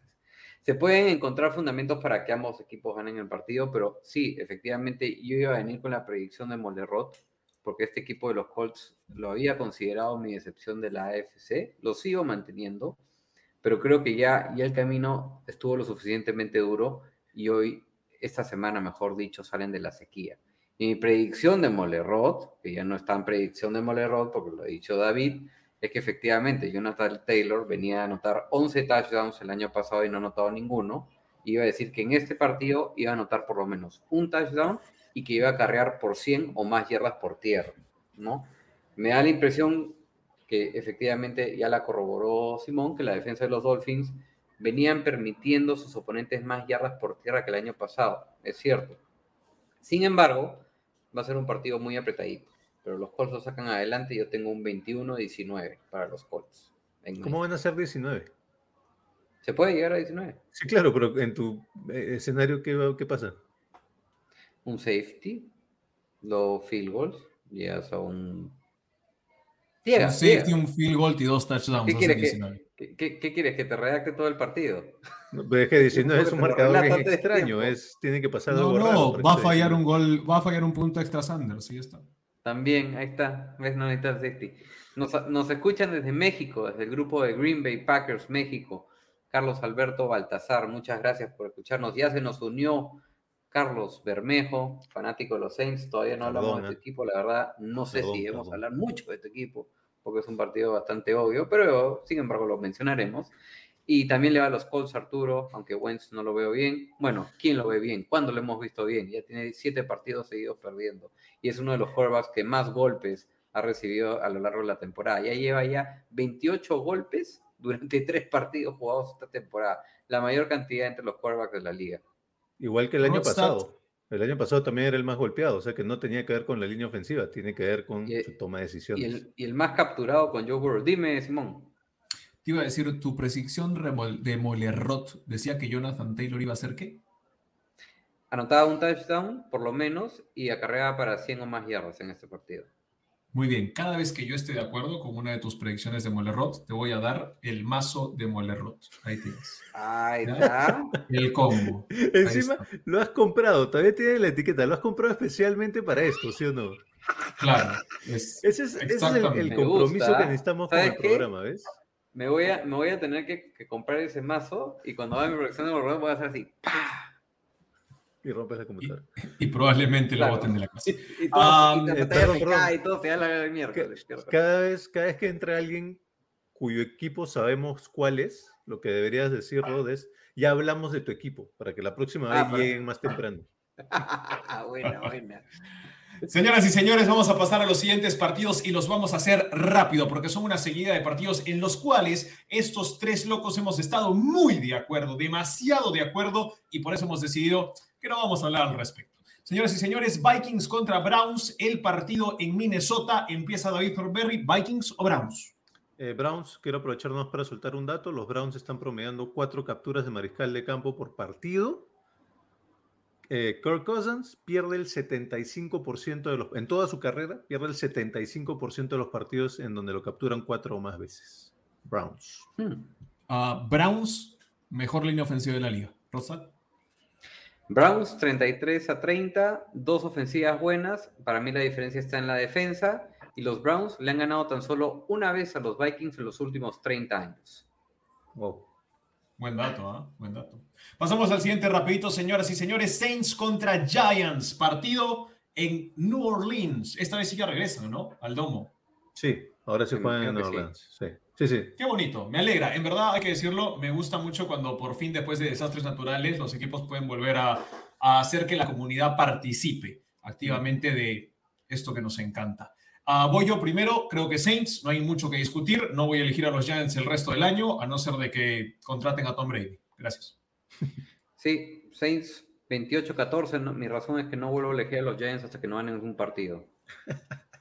[SPEAKER 2] Se pueden encontrar fundamentos para que ambos equipos ganen el partido, pero sí, efectivamente, yo iba a venir con la predicción de Molerot, porque este equipo de los Colts lo había considerado mi decepción de la AFC, lo sigo manteniendo, pero creo que ya, ya el camino estuvo lo suficientemente duro y hoy, esta semana, mejor dicho, salen de la sequía. Y mi predicción de Molerot, que ya no está en predicción de Molerot, porque lo ha dicho David, es que efectivamente Jonathan Taylor venía a anotar 11 touchdowns el año pasado y no ha anotado ninguno. Iba a decir que en este partido iba a anotar por lo menos un touchdown y que iba a carrear por 100 o más yardas por tierra, ¿no? Me da la impresión que efectivamente ya la corroboró Simón, que la defensa de los Dolphins venían permitiendo a sus oponentes más yardas por tierra que el año pasado, es cierto. Sin embargo, va a ser un partido muy apretadito. Pero los Colts lo sacan adelante y yo tengo un 21-19 para los Colts.
[SPEAKER 3] ¿Cómo
[SPEAKER 2] México.
[SPEAKER 3] van a ser 19?
[SPEAKER 2] ¿Se puede llegar a 19?
[SPEAKER 3] Sí, claro, pero en tu eh, escenario, ¿qué, va- qué pasa?
[SPEAKER 2] Un safety, los field goals, llegas a un... Llega,
[SPEAKER 5] Un safety,
[SPEAKER 2] llega.
[SPEAKER 5] un field goal y dos touchdowns.
[SPEAKER 2] ¿Qué quieres que-
[SPEAKER 5] 19.
[SPEAKER 2] ¿Qué, qué- qué quieres? ¿Que te redacte todo el partido?
[SPEAKER 3] No, pero es que 19 es un marcador
[SPEAKER 2] antes de
[SPEAKER 3] extraño, es, tiene que pasar
[SPEAKER 5] No,
[SPEAKER 3] algo
[SPEAKER 5] no,
[SPEAKER 3] raro
[SPEAKER 5] va a
[SPEAKER 3] que
[SPEAKER 5] fallar
[SPEAKER 3] 19.
[SPEAKER 5] un gol, va a fallar un punto extra Sanders, sí está.
[SPEAKER 2] También, ahí está. ¿Ves? No necesitas. Nos, nos escuchan desde México, desde el grupo de Green Bay Packers México. Carlos Alberto Baltazar, muchas gracias por escucharnos. Ya se nos unió Carlos Bermejo, fanático de los Saints. Todavía no hablamos de tu equipo, la verdad. No sé
[SPEAKER 3] Perdón,
[SPEAKER 2] si debemos
[SPEAKER 3] perdón.
[SPEAKER 2] hablar mucho de tu equipo, porque es un partido bastante obvio, pero sin embargo lo mencionaremos. Y también le va a los Colts Arturo, aunque Wentz no lo veo bien. Bueno, ¿quién lo ve bien? ¿Cuándo lo hemos visto bien? Ya tiene siete partidos seguidos perdiendo. Y es uno de los quarterbacks que más golpes ha recibido a lo largo de la temporada. Ya lleva ya 28 golpes durante tres partidos jugados esta temporada. La mayor cantidad entre los quarterbacks de la liga.
[SPEAKER 3] Igual que el año pasado. El año pasado también era el más golpeado, o sea que no tenía que ver con la línea ofensiva, tiene que ver con
[SPEAKER 2] Y-
[SPEAKER 3] su toma de
[SPEAKER 2] Y
[SPEAKER 3] decisiones.
[SPEAKER 2] el, y el más capturado con Joe Burrow. Dime, Simón.
[SPEAKER 5] Te iba a decir, tu predicción remol- de Molerrot decía que Jonathan Taylor iba a ser qué?
[SPEAKER 2] Anotaba un touchdown, por lo menos, y acarreaba para 100 o más yardas en este partido.
[SPEAKER 5] Muy bien, cada vez que yo esté de acuerdo con una de tus predicciones de Molerrot, te voy a dar el mazo de Molerrot. Ahí tienes.
[SPEAKER 2] Ahí
[SPEAKER 5] Ya.
[SPEAKER 2] está.
[SPEAKER 5] El combo. Ahí
[SPEAKER 3] Encima lo has comprado, todavía tiene la etiqueta, lo has comprado especialmente para esto, ¿sí o no?
[SPEAKER 5] Claro. es-
[SPEAKER 3] Ese es, ese es el, compromiso que necesitamos con el programa, ¿ves?
[SPEAKER 2] Me voy a, me voy a tener que, que comprar ese mazo y cuando haga mi proyección de borrador voy a hacer así. ¡pah!
[SPEAKER 3] Y rompes la computadora.
[SPEAKER 5] y probablemente
[SPEAKER 2] Claro.
[SPEAKER 5] lo boten de la casa.
[SPEAKER 2] Y todo,
[SPEAKER 5] Ah,
[SPEAKER 2] y la
[SPEAKER 3] eh,
[SPEAKER 2] pantalla
[SPEAKER 3] perdón,
[SPEAKER 2] se
[SPEAKER 3] perdón.
[SPEAKER 2] cae y todo se da la miércoles.
[SPEAKER 3] Cada vez, cada vez que entra alguien cuyo equipo sabemos cuál es, lo que deberías decir, Rod, es ya hablamos de tu equipo, para que la próxima
[SPEAKER 2] Ah,
[SPEAKER 3] vez lleguen más temprano.
[SPEAKER 2] buena, buena.
[SPEAKER 1] Señoras y señores, vamos a pasar a los siguientes partidos y los vamos a hacer rápido porque son una seguida de partidos en los cuales estos tres locos hemos estado muy de acuerdo, demasiado de acuerdo y por eso hemos decidido que no vamos a hablar al respecto. Señoras y señores, Vikings contra Browns, el partido en Minnesota. Empieza David Thornberry, Vikings o Browns.
[SPEAKER 3] Eh, Browns, quiero aprovecharnos para soltar un dato. Los Browns están promediando cuatro capturas de mariscal de campo por partido. Eh, Kirk Cousins pierde el 75% de los, en toda su carrera, pierde el 75% de los partidos en donde lo capturan cuatro o más veces. Browns.
[SPEAKER 2] Hmm.
[SPEAKER 5] Ah, Browns, mejor línea ofensiva de la liga. Rosal.
[SPEAKER 2] Browns 33 a 30, dos ofensivas buenas. Para mí la diferencia está en la defensa. Y los Browns le han ganado tan solo una vez a los Vikings en los últimos 30 años.
[SPEAKER 3] Wow.
[SPEAKER 1] Buen dato, ¿ah? Buen dato. Pasamos al siguiente rapidito, señoras y señores. Saints contra Giants. Partido en New Orleans. Esta vez sí ya regresan, ¿no? Al domo.
[SPEAKER 3] Sí, ahora se juegan en
[SPEAKER 2] que
[SPEAKER 3] Orleans. Sí, sí, sí.
[SPEAKER 1] Qué bonito, me alegra. En verdad, hay que decirlo, me gusta mucho cuando por fin, después de desastres naturales, los equipos pueden volver a, a hacer que la comunidad participe activamente de esto que nos encanta. Ah, voy yo primero, creo que Saints, no hay mucho que discutir. No voy a elegir a los Giants el resto del año, a no ser de que contraten a Tom Brady. Gracias.
[SPEAKER 2] Sí, Saints 28-14. no- mi razón es que no vuelvo a elegir a los Giants hasta que no ganen un partido.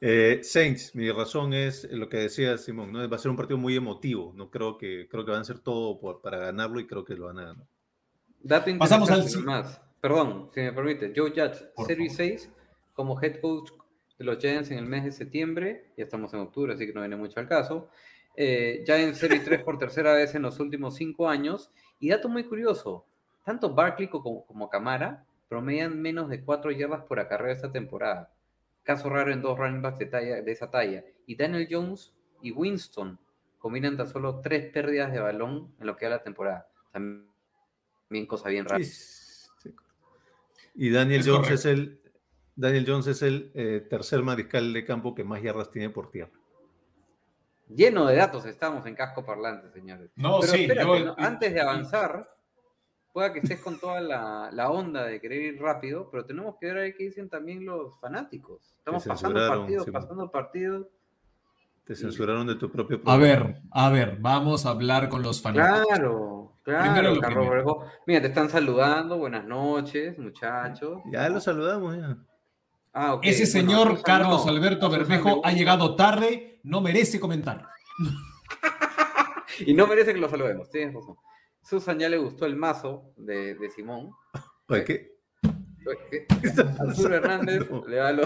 [SPEAKER 3] Eh, Saints, mi razón es lo que decía Simón, ¿no? Va a ser un partido muy emotivo. No creo que creo que van a hacer todo por- para ganarlo y creo que lo van a ganar.
[SPEAKER 2] Dato
[SPEAKER 1] Pasamos al
[SPEAKER 2] más. Perdón, si me permite. Joe Judge,
[SPEAKER 1] Por
[SPEAKER 2] 0 y 6 como head coach de los Giants en el mes de septiembre. Ya estamos en octubre, así que no viene mucho al caso. Eh, Giants 0 y 3 por tercera vez en los últimos cinco años. Y dato muy curioso, tanto Barkley como, como Camara promedian menos de 4 yardas por acarreo esta temporada. Caso raro en dos running backs de, talla- de esa talla. Y Daniel Jones y Winston combinan tan solo tres pérdidas de balón en lo que va la temporada. También cosa bien rara.
[SPEAKER 3] Sí, sí. Y Daniel
[SPEAKER 1] Es
[SPEAKER 3] Jones
[SPEAKER 1] correcto.
[SPEAKER 3] es el Daniel Jones es el eh, tercer mariscal de campo que más yardas tiene por tierra.
[SPEAKER 2] Lleno de datos estamos en casco parlante, señores.
[SPEAKER 1] No,
[SPEAKER 2] Pero
[SPEAKER 1] sí,
[SPEAKER 2] espérate,
[SPEAKER 1] yo-
[SPEAKER 2] ¿no? antes de avanzar, pueda que estés con toda la, la onda de querer ir rápido, pero tenemos que ver ahí qué dicen también los fanáticos. Estamos pasando partidos, pasando partidos.
[SPEAKER 3] Te censuraron de tu propio
[SPEAKER 5] A
[SPEAKER 3] programa.
[SPEAKER 5] ver, a ver, vamos a hablar con los fanáticos.
[SPEAKER 2] Claro, claro,
[SPEAKER 5] lo
[SPEAKER 2] Carlos. Mira, te están saludando, buenas noches, muchachos.
[SPEAKER 3] Ya lo saludamos ya.
[SPEAKER 2] Ah.
[SPEAKER 1] Ese señor Carlos
[SPEAKER 2] no.
[SPEAKER 1] Alberto Bermejo ha llegado tarde, no merece comentar.
[SPEAKER 2] Y no merece que lo saludemos, tienes razón. Susan ya le gustó el mazo de, de Simón.
[SPEAKER 3] Oye, ¿qué?
[SPEAKER 2] ¿Qué? Hernández le da lo...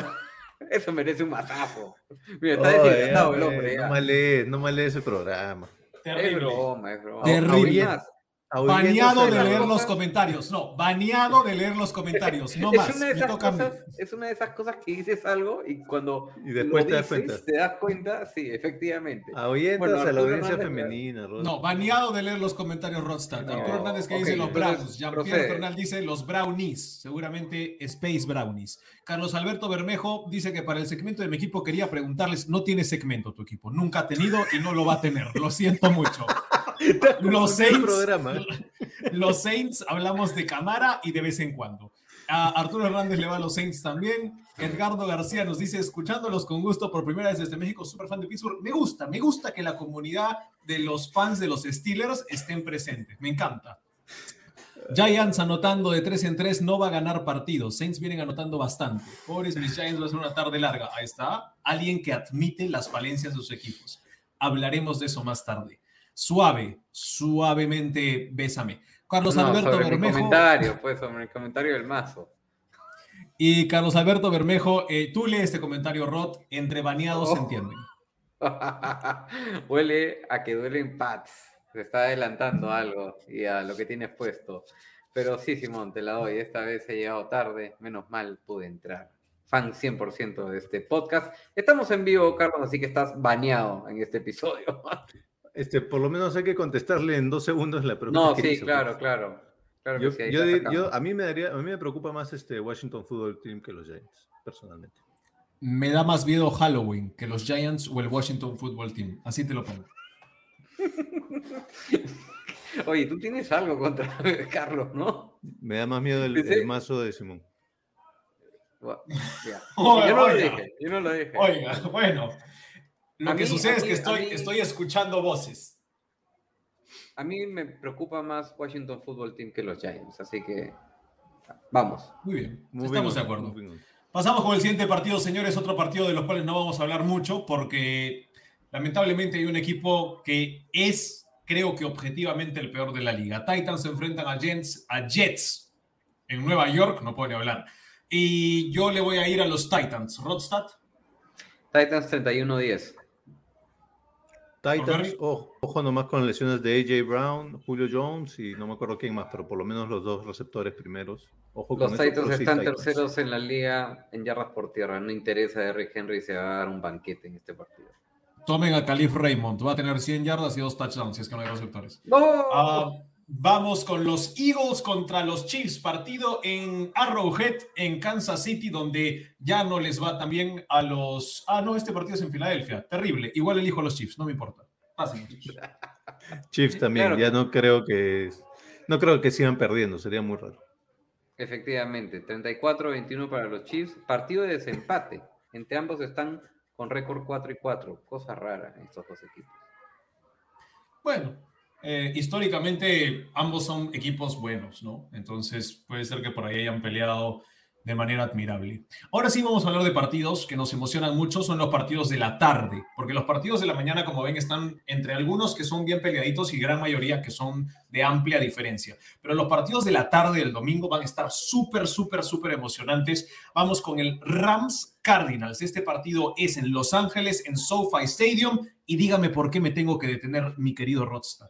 [SPEAKER 2] Eso merece un mazazo. Mira, está deshidratado el hombre.
[SPEAKER 3] No
[SPEAKER 2] ya.
[SPEAKER 3] male, no male ese programa.
[SPEAKER 2] Es
[SPEAKER 1] Terrible.
[SPEAKER 2] broma, es broma.
[SPEAKER 1] Terrible.
[SPEAKER 2] Más,
[SPEAKER 1] Baneado de leer
[SPEAKER 3] la-
[SPEAKER 1] los comentarios. No, baneado de leer los comentarios. No
[SPEAKER 2] es,
[SPEAKER 1] más.
[SPEAKER 2] una de cosas, es una de esas cosas que dices algo y cuando
[SPEAKER 3] Y después
[SPEAKER 2] lo
[SPEAKER 3] te das
[SPEAKER 2] dices,
[SPEAKER 3] cuenta.
[SPEAKER 2] te das cuenta, sí, efectivamente.
[SPEAKER 3] Ahuyentas
[SPEAKER 2] Bueno,
[SPEAKER 3] a la audiencia
[SPEAKER 2] Hernández,
[SPEAKER 3] femenina, Rod.
[SPEAKER 1] No, baneado de leer los comentarios Rodstad.
[SPEAKER 2] No,
[SPEAKER 1] Arturo Hernández que
[SPEAKER 2] ok,
[SPEAKER 1] dice los Browns. Jean-Pierre. Fernal dice los Brownies. Seguramente Space Brownies. Carlos Alberto Bermejo dice que para el segmento de mi equipo quería preguntarles, no tiene segmento tu equipo. Nunca ha tenido y no lo va a tener. Lo siento mucho. Los Saints,
[SPEAKER 3] programa.
[SPEAKER 1] los Saints hablamos de cámara y de vez en cuando. A Arturo Hernández le va a los Saints también. Edgardo García nos dice, escuchándolos con gusto por primera vez desde México, súper fan de Pittsburgh. Me gusta, me gusta que la comunidad de los fans de los Steelers estén presentes. Me encanta. Giants anotando de 3 en 3 no va a ganar partidos. Saints vienen anotando bastante. Pobres mis Giants va a ser una tarde larga. Ahí está. Alguien que admite las falencias de sus equipos. Hablaremos de eso más tarde. Suave, suavemente bésame. Carlos
[SPEAKER 2] No,
[SPEAKER 1] Alberto
[SPEAKER 2] sobre mi
[SPEAKER 1] Bermejo.
[SPEAKER 2] comentario, pues, sobre el comentario del mazo.
[SPEAKER 1] Y Carlos Alberto Bermejo, eh, tú lees este comentario, Rod. Entre baneados se
[SPEAKER 2] Oh.
[SPEAKER 1] entienden.
[SPEAKER 2] Huele a que duelen pads. Se está adelantando algo y a lo que tienes puesto. Pero sí, Simón, te la doy. Esta vez he llegado tarde. Menos mal pude entrar. Fan 100% de este podcast. Estamos en vivo, Carlos, así que estás baneado en este episodio.
[SPEAKER 3] Este, por lo menos hay que contestarle en dos segundos la pregunta.
[SPEAKER 2] No,
[SPEAKER 3] que
[SPEAKER 2] sí,
[SPEAKER 3] hizo,
[SPEAKER 2] claro,
[SPEAKER 3] pues.
[SPEAKER 2] claro. Claro
[SPEAKER 3] Yo,
[SPEAKER 2] sí,
[SPEAKER 3] a mí me daría, a mí me preocupa más este Washington Football Team que los Giants, personalmente.
[SPEAKER 1] Me da más miedo Halloween que los Giants o el Washington Football Team. Así te lo pongo.
[SPEAKER 2] Oye, tú tienes algo contra Carlos, ¿no?
[SPEAKER 3] Me da más miedo el, mazo de Simón.
[SPEAKER 2] Bueno, yo no lo dije, yo no lo dije.
[SPEAKER 1] Oiga, bueno. Lo
[SPEAKER 2] A
[SPEAKER 1] que
[SPEAKER 2] mí-
[SPEAKER 1] sucede es que
[SPEAKER 2] mí-
[SPEAKER 1] estoy,
[SPEAKER 2] mí-
[SPEAKER 1] estoy escuchando voces.
[SPEAKER 2] A mí me preocupa más Washington Football Team que los Giants, así que vamos.
[SPEAKER 1] Muy bien, estamos de acuerdo. Pasamos con el siguiente partido, señores. Otro partido de los cuales no vamos a hablar mucho porque lamentablemente hay un equipo que es, creo que objetivamente, el peor de la liga. Titans se enfrentan a Jets, a Jets en Nueva York, no pueden hablar. Y yo le voy a ir a los Titans. Rodstad,
[SPEAKER 2] Titans 31-10.
[SPEAKER 3] Titans, ojo, ojo nomás con lesiones de AJ Brown, Julio Jones y no me acuerdo quién más, pero por lo menos los dos receptores primeros. Ojo con
[SPEAKER 2] Los
[SPEAKER 3] eso,
[SPEAKER 2] Titans
[SPEAKER 3] sí,
[SPEAKER 2] están
[SPEAKER 3] Titans.
[SPEAKER 2] terceros en la liga en yardas por tierra. No interesa a Derrick Henry se va a dar un banquete en este partido.
[SPEAKER 1] tomen a Calif Raymond. Va a tener 100 yardas y dos touchdowns si es que no hay receptores.
[SPEAKER 2] ¡No!
[SPEAKER 1] Ah, vamos con los Eagles contra los Chiefs, partido en Arrowhead, en Kansas City, donde ya no les va tan bien a los... Ah, no, este partido es en Filadelfia. Terrible. Igual elijo a los Chiefs, no me importa. Pasen.
[SPEAKER 3] Chiefs también,
[SPEAKER 2] Claro.
[SPEAKER 3] ya no creo que no creo que sigan perdiendo, sería muy raro.
[SPEAKER 2] Efectivamente, 34-21 para los Chiefs. Partido de desempate. Entre ambos están con récord 4 y 4. Cosa rara en estos dos equipos.
[SPEAKER 1] Bueno, eh, históricamente ambos son equipos buenos, ¿no? Entonces puede ser que por ahí hayan peleado de manera admirable. Ahora sí vamos a hablar de partidos que nos emocionan mucho, son los partidos de la tarde, porque los partidos de la mañana, como ven, están entre algunos que son bien peleaditos y gran mayoría que son de amplia diferencia. Pero los partidos de la tarde del domingo van a estar súper, súper, súper emocionantes. Vamos con el Rams Cardinals. Este partido es en Los Ángeles, en SoFi Stadium, y dígame por qué me tengo que detener, mi querido Rodstad.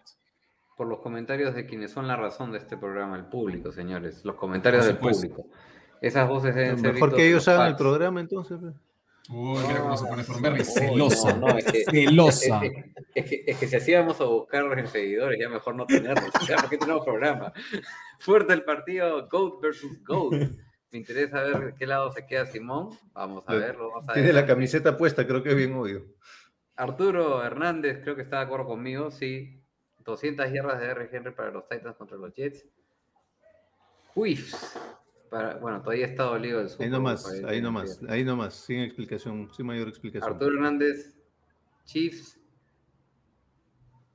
[SPEAKER 2] Por los comentarios de quienes son la razón de este programa, el público, señores. Los comentarios del público. Esas voces deben ser
[SPEAKER 3] Mejor que ellos
[SPEAKER 2] los
[SPEAKER 3] hagan el programa entonces. pues.
[SPEAKER 1] Uy, mira cómo se pone Thornberry.
[SPEAKER 2] Uy,
[SPEAKER 1] Celosa.
[SPEAKER 2] no, no, es que-
[SPEAKER 1] Celosa.
[SPEAKER 2] Es, es- es que, es que si así vamos a buscar en seguidores, ya mejor no tenerlos. O sea, ¿por qué tenemos programa? Fuerte el partido GOAT versus GOAT. Me interesa ver de qué lado se queda Simón. Vamos a
[SPEAKER 3] Lo-
[SPEAKER 2] verlo. Vamos a
[SPEAKER 3] Tiene la camiseta puesta, creo que es bien obvio.
[SPEAKER 2] Arturo Hernández, creo que está de acuerdo conmigo. Sí, 200 yardas de R. Henry para los Titans contra los Jets. Chiefs. Para, bueno, todavía está dolido el Super
[SPEAKER 3] Ahí nomás, ahí nomás, ahí nomás, sin explicación, sin mayor explicación.
[SPEAKER 2] Arturo Hernández, Chiefs.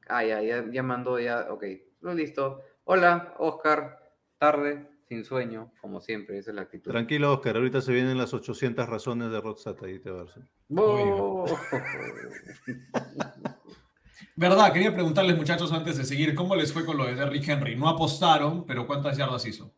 [SPEAKER 2] Ah, ya, ya, ya mandó, ya, ok. Lo listo. Hola, Oscar. Tarde. sin sueño, como siempre, esa es la actitud.
[SPEAKER 3] Tranquilo, Oscar, ahorita se vienen las 800 razones de Rodsat ahí te va a dar.
[SPEAKER 2] ¡Oh!
[SPEAKER 1] Verdad, quería preguntarles, muchachos, antes de seguir, ¿cómo les fue con lo de Derrick Henry? No apostaron, pero ¿cuántas yardas hizo?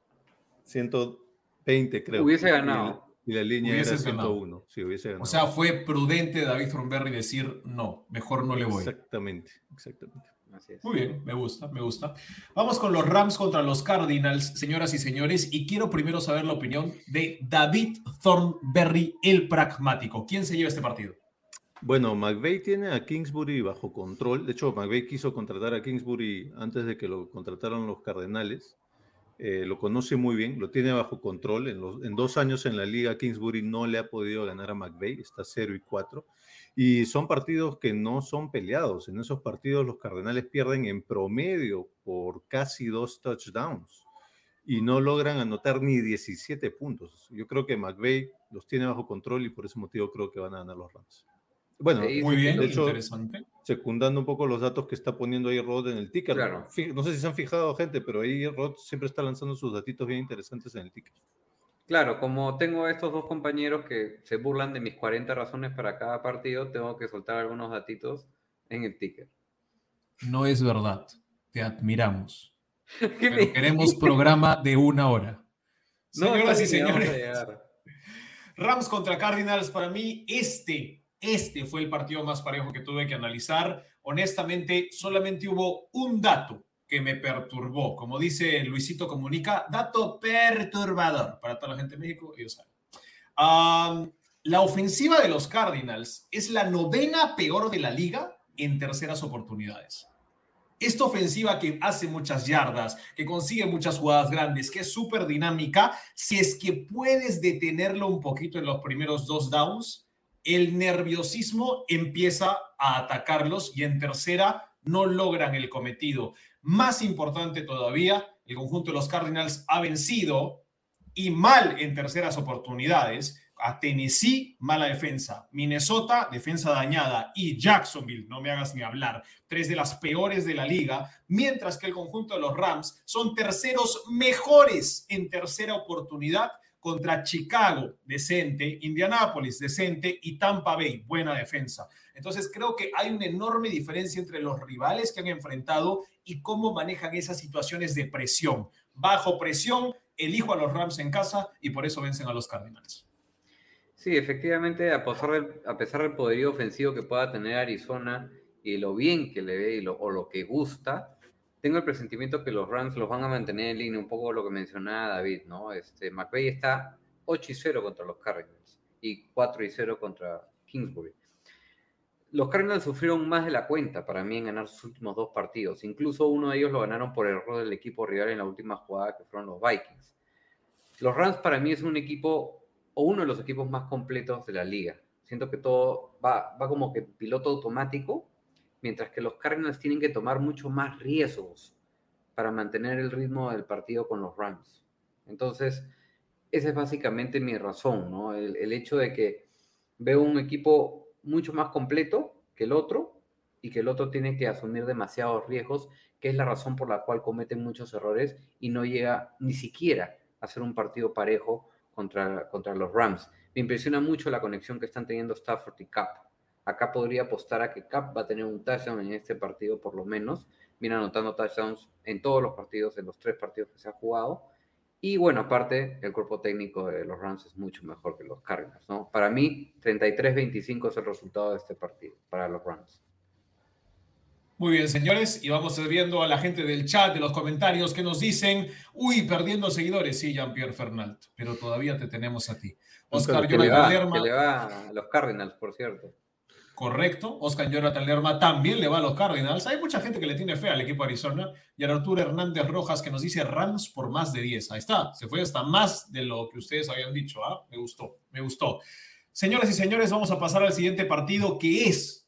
[SPEAKER 3] 120, creo.
[SPEAKER 2] Hubiese ganado.
[SPEAKER 3] Y la línea era
[SPEAKER 1] Hubieses
[SPEAKER 3] 101. Sí, hubiese ganado.
[SPEAKER 1] O sea, fue prudente David Thornberry decir, no, mejor no le voy.
[SPEAKER 3] Exactamente, exactamente.
[SPEAKER 2] Así es.
[SPEAKER 1] Muy bien, me gusta, me gusta. Vamos con los Rams contra los Cardinals, señoras y señores, y quiero primero saber la opinión de David Thornberry, el pragmático. ¿Quién se lleva este partido?
[SPEAKER 3] Bueno, McVeigh tiene a Kingsbury bajo control. De hecho, McVeigh quiso contratar a Kingsbury antes de que lo contrataran los Cardenales. Eh, lo conoce muy bien, lo tiene bajo control. En, los, en, dos años en la liga, Kingsbury no le ha podido ganar a McVeigh, está 0 y 4. Y son partidos que no son peleados. En esos partidos los Cardenales pierden en promedio por casi dos touchdowns y no logran anotar ni 17 puntos. Yo creo que McVeigh los tiene bajo control y por ese motivo creo que van a ganar los Rams. Bueno,
[SPEAKER 1] sí, muy bien, de hecho, interesante.
[SPEAKER 3] secundando un poco los datos que está poniendo ahí Rod en el ticker.
[SPEAKER 2] Claro.
[SPEAKER 3] No sé si se han fijado, gente, pero ahí Rod siempre está lanzando sus datitos bien interesantes en el ticker.
[SPEAKER 2] Claro, como tengo estos dos compañeros que se burlan de mis 40 razones para cada partido, tengo que soltar algunos datitos en el ticker.
[SPEAKER 1] No es verdad. Te admiramos. Pero queremos programa de una hora.
[SPEAKER 2] No,
[SPEAKER 1] Señoras y señores, Rams contra Cardinals, para mí, este este fue el partido más parejo que tuve que analizar. Honestamente, solamente hubo un dato que me perturbó. Como dice Luisito Comunica, dato perturbador para toda la gente de México, ellos saben. La ofensiva de los Cardinals es la novena peor de la liga en terceras oportunidades. Esta ofensiva que hace muchas yardas, que consigue muchas jugadas grandes, que es súper dinámica, si es que puedes detenerlo un poquito en los primeros dos downs, el nerviosismo empieza a atacarlos y en tercera no logran el cometido. Más importante todavía, el conjunto de los Cardinals ha vencido y mal en terceras oportunidades a Tennessee, mala defensa, Minnesota, defensa dañada y Jacksonville, no me hagas ni hablar, tres de las peores de la liga, mientras que el conjunto de los Rams son terceros mejores en tercera oportunidad contra Chicago, decente, Indianápolis, decente, y Tampa Bay, buena defensa. Entonces creo que hay una enorme diferencia entre los rivales que han enfrentado y cómo manejan esas situaciones de presión. Bajo presión, elijo a los Rams en casa y por eso vencen a los Cardinals.
[SPEAKER 2] Sí, efectivamente, a pesar del, poderío ofensivo que pueda tener Arizona y lo bien que le ve y o lo que gusta, tengo el presentimiento que los Rams los van a mantener en línea, un poco lo que mencionaba David, ¿no? Este, está 8 y 0 contra los Cardinals y 4 y 0 contra Kingsbury. Los Cardinals sufrieron más de la cuenta para mí en ganar sus últimos dos partidos. Incluso uno de ellos lo ganaron por error del equipo rival en la última jugada, que fueron los Vikings. Los Rams para mí es un equipo o uno de los equipos más completos de la liga. Siento que todo va, va como que piloto automático mientras que los Cardinals tienen que tomar mucho más riesgos para mantener el ritmo del partido con los Rams. Entonces, esa es básicamente mi razón, ¿no? El, hecho de que veo un equipo mucho más completo que el otro y que el otro tiene que asumir demasiados riesgos, que es la razón por la cual cometen muchos errores y no llega ni siquiera a ser un partido parejo contra, contra los Rams. Me impresiona mucho la conexión que están teniendo Stafford y Cap. Acá podría apostar a que Cap va a tener un touchdown en este partido por lo menos. Viene anotando touchdowns en todos los partidos, en los tres partidos que se ha jugado. Y bueno, aparte, el cuerpo técnico de los Rams es mucho mejor que los Cardinals, ¿no? Para mí, 33-25 es el resultado de este partido para los Rams.
[SPEAKER 1] Muy bien, señores, y vamos viendo a la gente del chat, de los comentarios que nos dicen, uy, perdiendo seguidores, sí, Jean-Pierre Fernald, pero todavía te tenemos a ti.
[SPEAKER 2] Oscar, que le, va, que le va a los Cardinals, por cierto.
[SPEAKER 1] Correcto. Oscar Jonathan Lerma también le va a los Cardinals. Hay mucha gente que le tiene fe al equipo Arizona. Y a Arturo Hernández Rojas que nos dice Rams por más de 10. Ahí está. Se fue hasta más de lo que ustedes habían dicho. ¿ah? Me gustó, me gustó. Señoras y señores, vamos a pasar al siguiente partido que es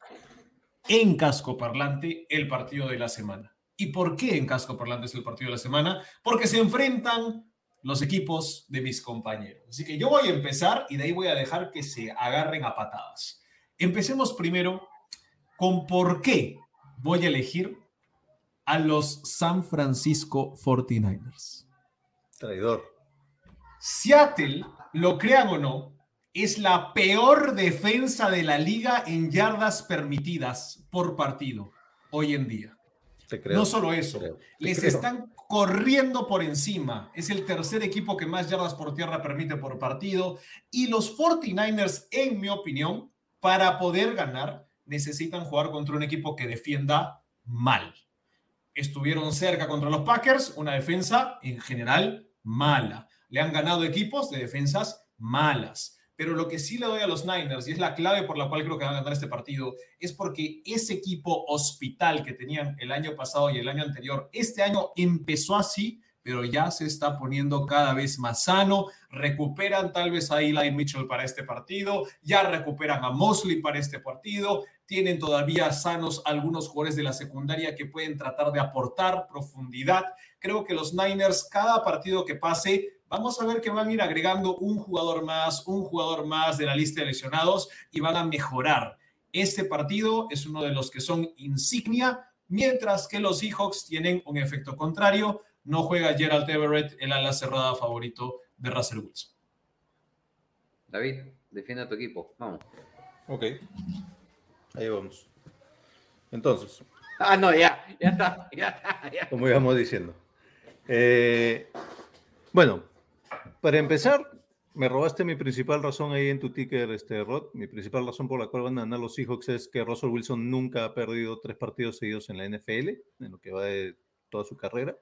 [SPEAKER 1] en casco parlante el partido de la semana. ¿Y por qué en casco parlante es el partido de la semana? Porque se enfrentan los equipos de mis compañeros. Así que yo voy a empezar y de ahí voy a dejar que se agarren a patadas. Empecemos primero con por qué voy a elegir a los San Francisco 49ers.
[SPEAKER 3] Traidor.
[SPEAKER 1] Seattle, lo crean o no, es la peor defensa de la liga en yardas permitidas por partido hoy en día.
[SPEAKER 3] Te creo.
[SPEAKER 1] No solo eso,
[SPEAKER 3] Te creo. Te
[SPEAKER 1] les
[SPEAKER 3] creo.
[SPEAKER 1] están corriendo por encima. Es el tercer equipo que más yardas por tierra permite por partido. Y los 49ers, en mi opinión, para poder ganar, necesitan jugar contra un equipo que defienda mal. Estuvieron cerca contra los Packers, una defensa en general mala. Le han ganado equipos de defensas malas. Pero lo que sí le doy a los Niners, y es la clave por la cual creo que van a ganar este partido, es porque ese equipo hospital que tenían el año pasado y el año anterior, este año empezó así, pero ya se está poniendo cada vez más sano. Recuperan tal vez a Eli Mitchell para este partido, ya recuperan a Mosley para este partido, tienen todavía sanos algunos jugadores de la secundaria que pueden tratar de aportar profundidad. Creo que los Niners, cada partido que pase, vamos a ver que van a ir agregando un jugador más, un jugador más de la lista de lesionados y van a mejorar. Este partido es uno de los que son insignia, mientras que los Seahawks tienen un efecto contrario. No juega Gerald Everett, el ala cerrada favorito de Russell Wilson.
[SPEAKER 2] David, defiende a tu equipo. Vamos.
[SPEAKER 3] Ok. Ahí vamos. Entonces,
[SPEAKER 2] Ah, no, ya, ya está, ya está, ya.
[SPEAKER 3] como íbamos diciendo. Eh, bueno, para empezar, me robaste mi principal razón ahí en tu ticker, este, Rod. Mi principal razón por la cual van a ganar los Seahawks es que Russell Wilson nunca ha perdido tres partidos seguidos en la NFL, en lo que va de toda su carrera.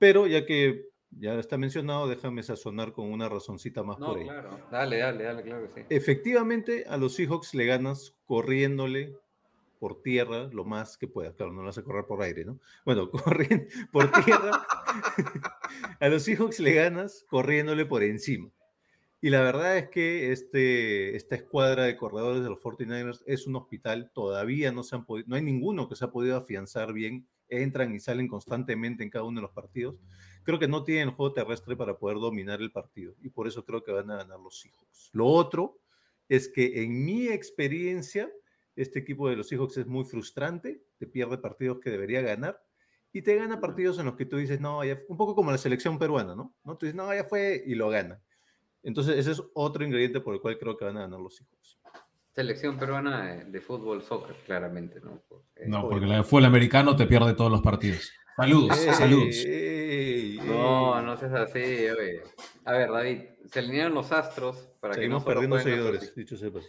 [SPEAKER 3] Pero ya que ya está mencionado, déjame sazonar con una razoncita más
[SPEAKER 2] No,
[SPEAKER 3] por ahí.
[SPEAKER 2] claro. Dale, dale, dale, claro que sí.
[SPEAKER 3] Efectivamente, a los Seahawks le ganas corriéndole por tierra lo más que puedas. Claro, no lo hace correr por aire, ¿no? Bueno, corriendo por tierra. a los Seahawks le ganas corriéndole por encima. Y la verdad es que este, esta escuadra de corredores de los 49ers es un hospital. Todavía no, se han podido, no hay ninguno que se ha podido afianzar bien. Entran y salen constantemente en cada uno de los partidos. Creo que no tienen el juego terrestre para poder dominar el partido. Y por eso creo que van a ganar los Seahawks. Lo otro es que en mi experiencia, este equipo de los Seahawks es muy frustrante, te pierde partidos que debería ganar y te gana partidos en los que tú dices, no, ya, un poco como la selección peruana, ¿no? ¿no? Tú dices, no, ya fue y lo gana. Entonces, ese es otro ingrediente por el cual creo que van a ganar los Seahawks.
[SPEAKER 2] Selección peruana de, de fútbol, soccer, claramente, ¿no? Porque-
[SPEAKER 1] No, porque la de fútbol americano te pierde todos los partidos. Saludos,
[SPEAKER 3] ¡Ey,
[SPEAKER 1] saludos.
[SPEAKER 3] ey,
[SPEAKER 2] No,
[SPEAKER 3] ey!
[SPEAKER 2] no seas así, oye. A ver, David, se alinearon los astros para
[SPEAKER 3] Seguimos
[SPEAKER 2] que no solo
[SPEAKER 3] perdiendo seguidores, dicho sepas.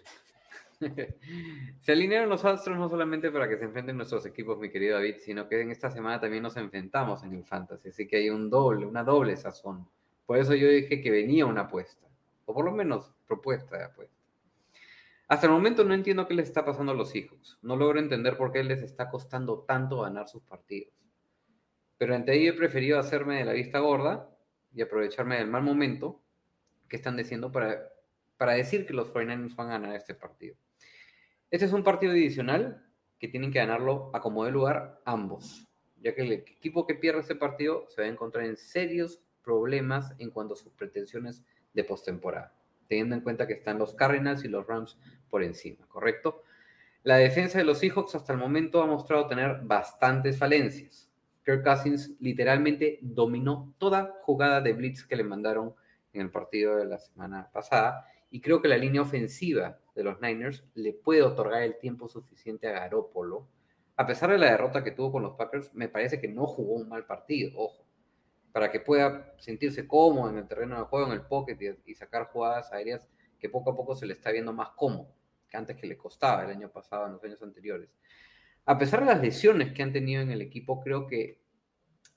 [SPEAKER 2] Se alinearon los astros no solamente para que se enfrenten nuestros equipos, mi querido David, sino que en esta semana también nos enfrentamos en el Fantasy, así que hay un doble, una doble sazón. Por eso yo dije que venía una apuesta, o por lo menos propuesta de apuesta. Hasta el momento no entiendo qué les está pasando a los hijos. No logro entender por qué les está costando tanto ganar sus partidos. Pero ante ello he preferido hacerme de la vista gorda y aprovecharme del mal momento que están diciendo para, para decir que los 49ers van a ganar este partido. Este es un partido adicional que tienen que ganarlo a como de lugar ambos, ya que el equipo que pierde este partido se va a encontrar en serios problemas en cuanto a sus pretensiones de postemporada, teniendo en cuenta que están los Cardinals y los Rams por encima, ¿correcto? La defensa de los Seahawks hasta el momento ha mostrado tener bastantes falencias. Kirk Cousins literalmente dominó toda jugada de blitz que le mandaron en el partido de la semana pasada y creo que la línea ofensiva de los Niners le puede otorgar el tiempo suficiente a Garópolo. A pesar de la derrota que tuvo con los Packers, me parece que no jugó un mal partido, ojo, para que pueda sentirse cómodo en el terreno de juego, en el pocket y, y sacar jugadas aéreas que poco a poco se le está viendo más cómodo que antes que le costaba el año pasado, en los años anteriores. A pesar de las lesiones que han tenido en el equipo, creo que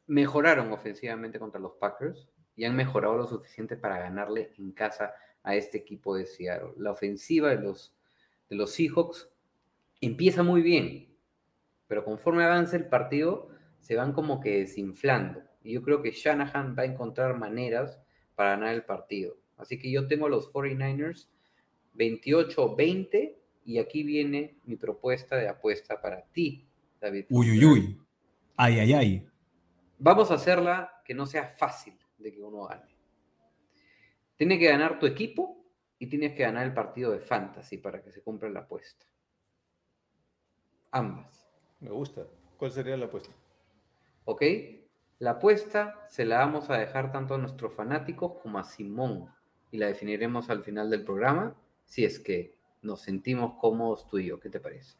[SPEAKER 2] mejoraron ofensivamente contra los Packers y han mejorado lo suficiente para ganarle en casa a este equipo de Seattle. La ofensiva de los, de los Seahawks empieza muy bien, pero conforme avanza el partido se van como que desinflando. Y yo creo que Shanahan va a encontrar maneras para ganar el partido. Así que yo tengo a los 49ers 28-20 y aquí viene mi propuesta de apuesta para ti, David.
[SPEAKER 1] Uy, uy, uy. Ay, ay, ay.
[SPEAKER 2] Vamos a hacerla que no sea fácil de que uno gane. Tiene que ganar tu equipo y tienes que ganar el partido de fantasy para que se cumpla la apuesta. Ambas.
[SPEAKER 3] Me gusta. ¿Cuál sería la apuesta?
[SPEAKER 2] ¿Ok? La apuesta se la vamos a dejar tanto a nuestros fanáticos como a Simón y la definiremos al final del programa si es que nos sentimos cómodos tú y yo. ¿Qué te parece?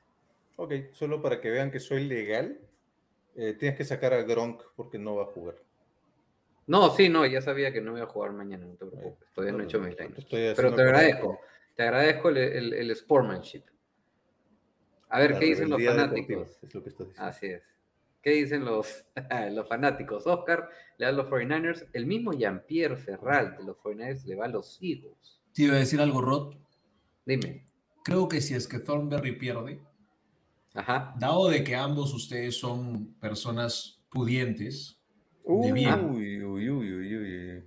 [SPEAKER 3] Ok, solo para que vean que soy legal, eh, tienes que sacar a Gronk porque no va a jugar.
[SPEAKER 2] No, sí, no, ya sabía que no iba a jugar mañana, no te preocupes. Todavía no, he hecho mis lines. Pero te agradezco, te agradezco el, el- el sportmanship. A ver,
[SPEAKER 3] la
[SPEAKER 2] ¿qué dicen los fanáticos?
[SPEAKER 3] es lo que estás diciendo.
[SPEAKER 2] Así es. ¿Qué dicen los, los fanáticos? Oscar le da a los 49ers. El mismo Jean-Pierre Ferral de los 49ers le va a los Eagles.
[SPEAKER 1] Te iba a decir algo, Rod.
[SPEAKER 2] Dime.
[SPEAKER 1] Creo que si es que Thornberry pierde,
[SPEAKER 2] Ajá.
[SPEAKER 1] dado de que ambos ustedes son personas pudientes, de bien,
[SPEAKER 3] uy, uy,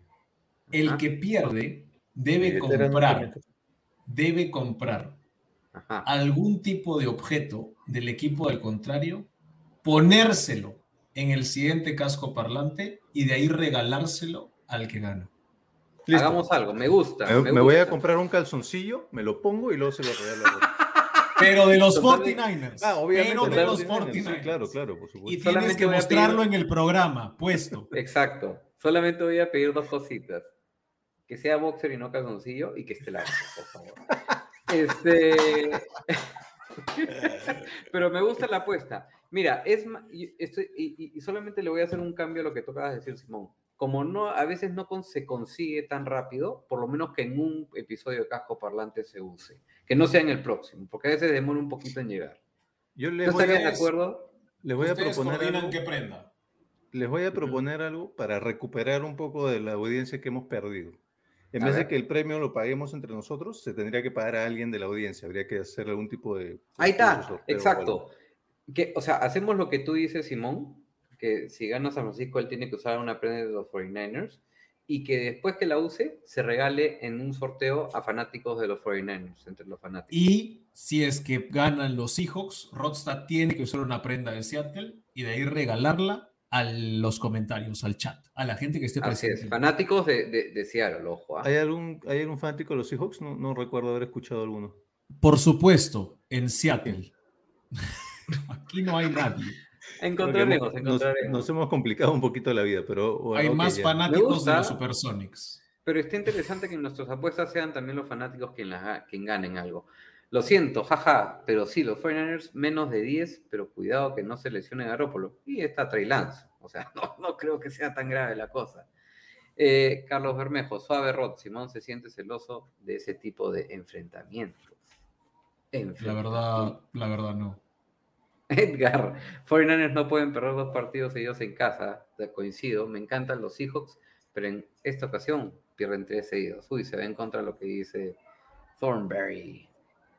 [SPEAKER 1] el que pierde debe comprar, debe comprar
[SPEAKER 2] Ajá.
[SPEAKER 1] algún tipo de objeto del equipo del contrario, ponérselo en el siguiente casco parlante y de ahí regalárselo al que gana.
[SPEAKER 3] Listo.
[SPEAKER 2] Hagamos algo. Me gusta.
[SPEAKER 3] Me,
[SPEAKER 2] me
[SPEAKER 3] me voy a comprar un calzoncillo, me lo pongo y luego se lo regalo.
[SPEAKER 1] Pero de los
[SPEAKER 2] Totalmente.
[SPEAKER 1] 49ers.
[SPEAKER 3] Ah, obviamente.
[SPEAKER 1] pero de los
[SPEAKER 3] totalmente,
[SPEAKER 1] 49ers.
[SPEAKER 3] sí, claro, claro, por
[SPEAKER 1] Y
[SPEAKER 3] supuesto.
[SPEAKER 1] tienes
[SPEAKER 2] Solamente
[SPEAKER 1] que mostrarlo
[SPEAKER 2] pedir-
[SPEAKER 1] en el programa, puesto.
[SPEAKER 2] Exacto. Solamente voy a pedir dos cositas. Que sea boxer y no calzoncillo y que esté largo, por favor. Este... Pero me gusta la apuesta. Mira, es y, estoy- y- y- y solamente le voy a hacer un cambio a lo que tocaba decir Simón. Como no, a veces no con- se consigue tan rápido, por lo menos que en un episodio de casco parlante se use. Que no sea en el próximo, porque a veces demora un poquito en llegar.
[SPEAKER 3] Yo
[SPEAKER 2] ¿Tú
[SPEAKER 3] les voy,
[SPEAKER 2] estarías de
[SPEAKER 3] a,
[SPEAKER 2] acuerdo?
[SPEAKER 3] les voy a proponer algo,
[SPEAKER 1] que prenda.
[SPEAKER 3] les voy a proponer algo para recuperar un poco de la audiencia que hemos perdido. En
[SPEAKER 2] A
[SPEAKER 3] vez de que el premio lo paguemos entre nosotros, se tendría que pagar a alguien de la audiencia. Habría que hacer algún tipo de...
[SPEAKER 2] Ahí está,
[SPEAKER 3] o
[SPEAKER 2] exacto. Que, o sea, hacemos lo que tú dices, Simón, que si gana San Francisco, él tiene que usar una prenda de los 49ers y que después que la use, se regale en un sorteo a fanáticos de los 49ers, entre los fanáticos.
[SPEAKER 1] Y si es que ganan los Seahawks, Rodstad tiene que usar una prenda de Seattle y de ahí regalarla a los comentarios, al chat, a la gente que esté
[SPEAKER 2] Así
[SPEAKER 1] presente.
[SPEAKER 2] es, fanáticos de, de, de Seattle, ojo. ¿ah?
[SPEAKER 3] ¿Hay algún, ¿Hay algún fanático de los Seahawks? No, no recuerdo haber escuchado alguno.
[SPEAKER 1] Por supuesto, en Seattle. Aquí no hay nadie.
[SPEAKER 2] Encontraremos,
[SPEAKER 3] hemos-
[SPEAKER 2] encontraremos.
[SPEAKER 3] nos hemos complicado un poquito la vida, pero... bueno,
[SPEAKER 1] Hay más
[SPEAKER 3] ya.
[SPEAKER 1] Fanáticos
[SPEAKER 2] gusta.
[SPEAKER 1] de los Supersonics.
[SPEAKER 2] Pero está interesante que en nuestras apuestas sean también los fanáticos quien, las ga- quien ganen algo. Lo siento, jaja, pero sí, los 49ers menos de 10, pero cuidado que no se lesione Garópolo. Y está Trey Lance. O sea, no, no creo que sea tan grave la cosa. Eh, Carlos Bermejo, suave Rod, Simón se siente celoso de ese tipo de enfrentamientos.
[SPEAKER 1] La verdad, la verdad no.
[SPEAKER 2] Edgar, 49ers no pueden perder dos partidos ellos en casa. De- Coincido, me encantan los Seahawks, pero en esta ocasión pierden tres seguidos. Uy, se va en contra de lo que dice Thornberry.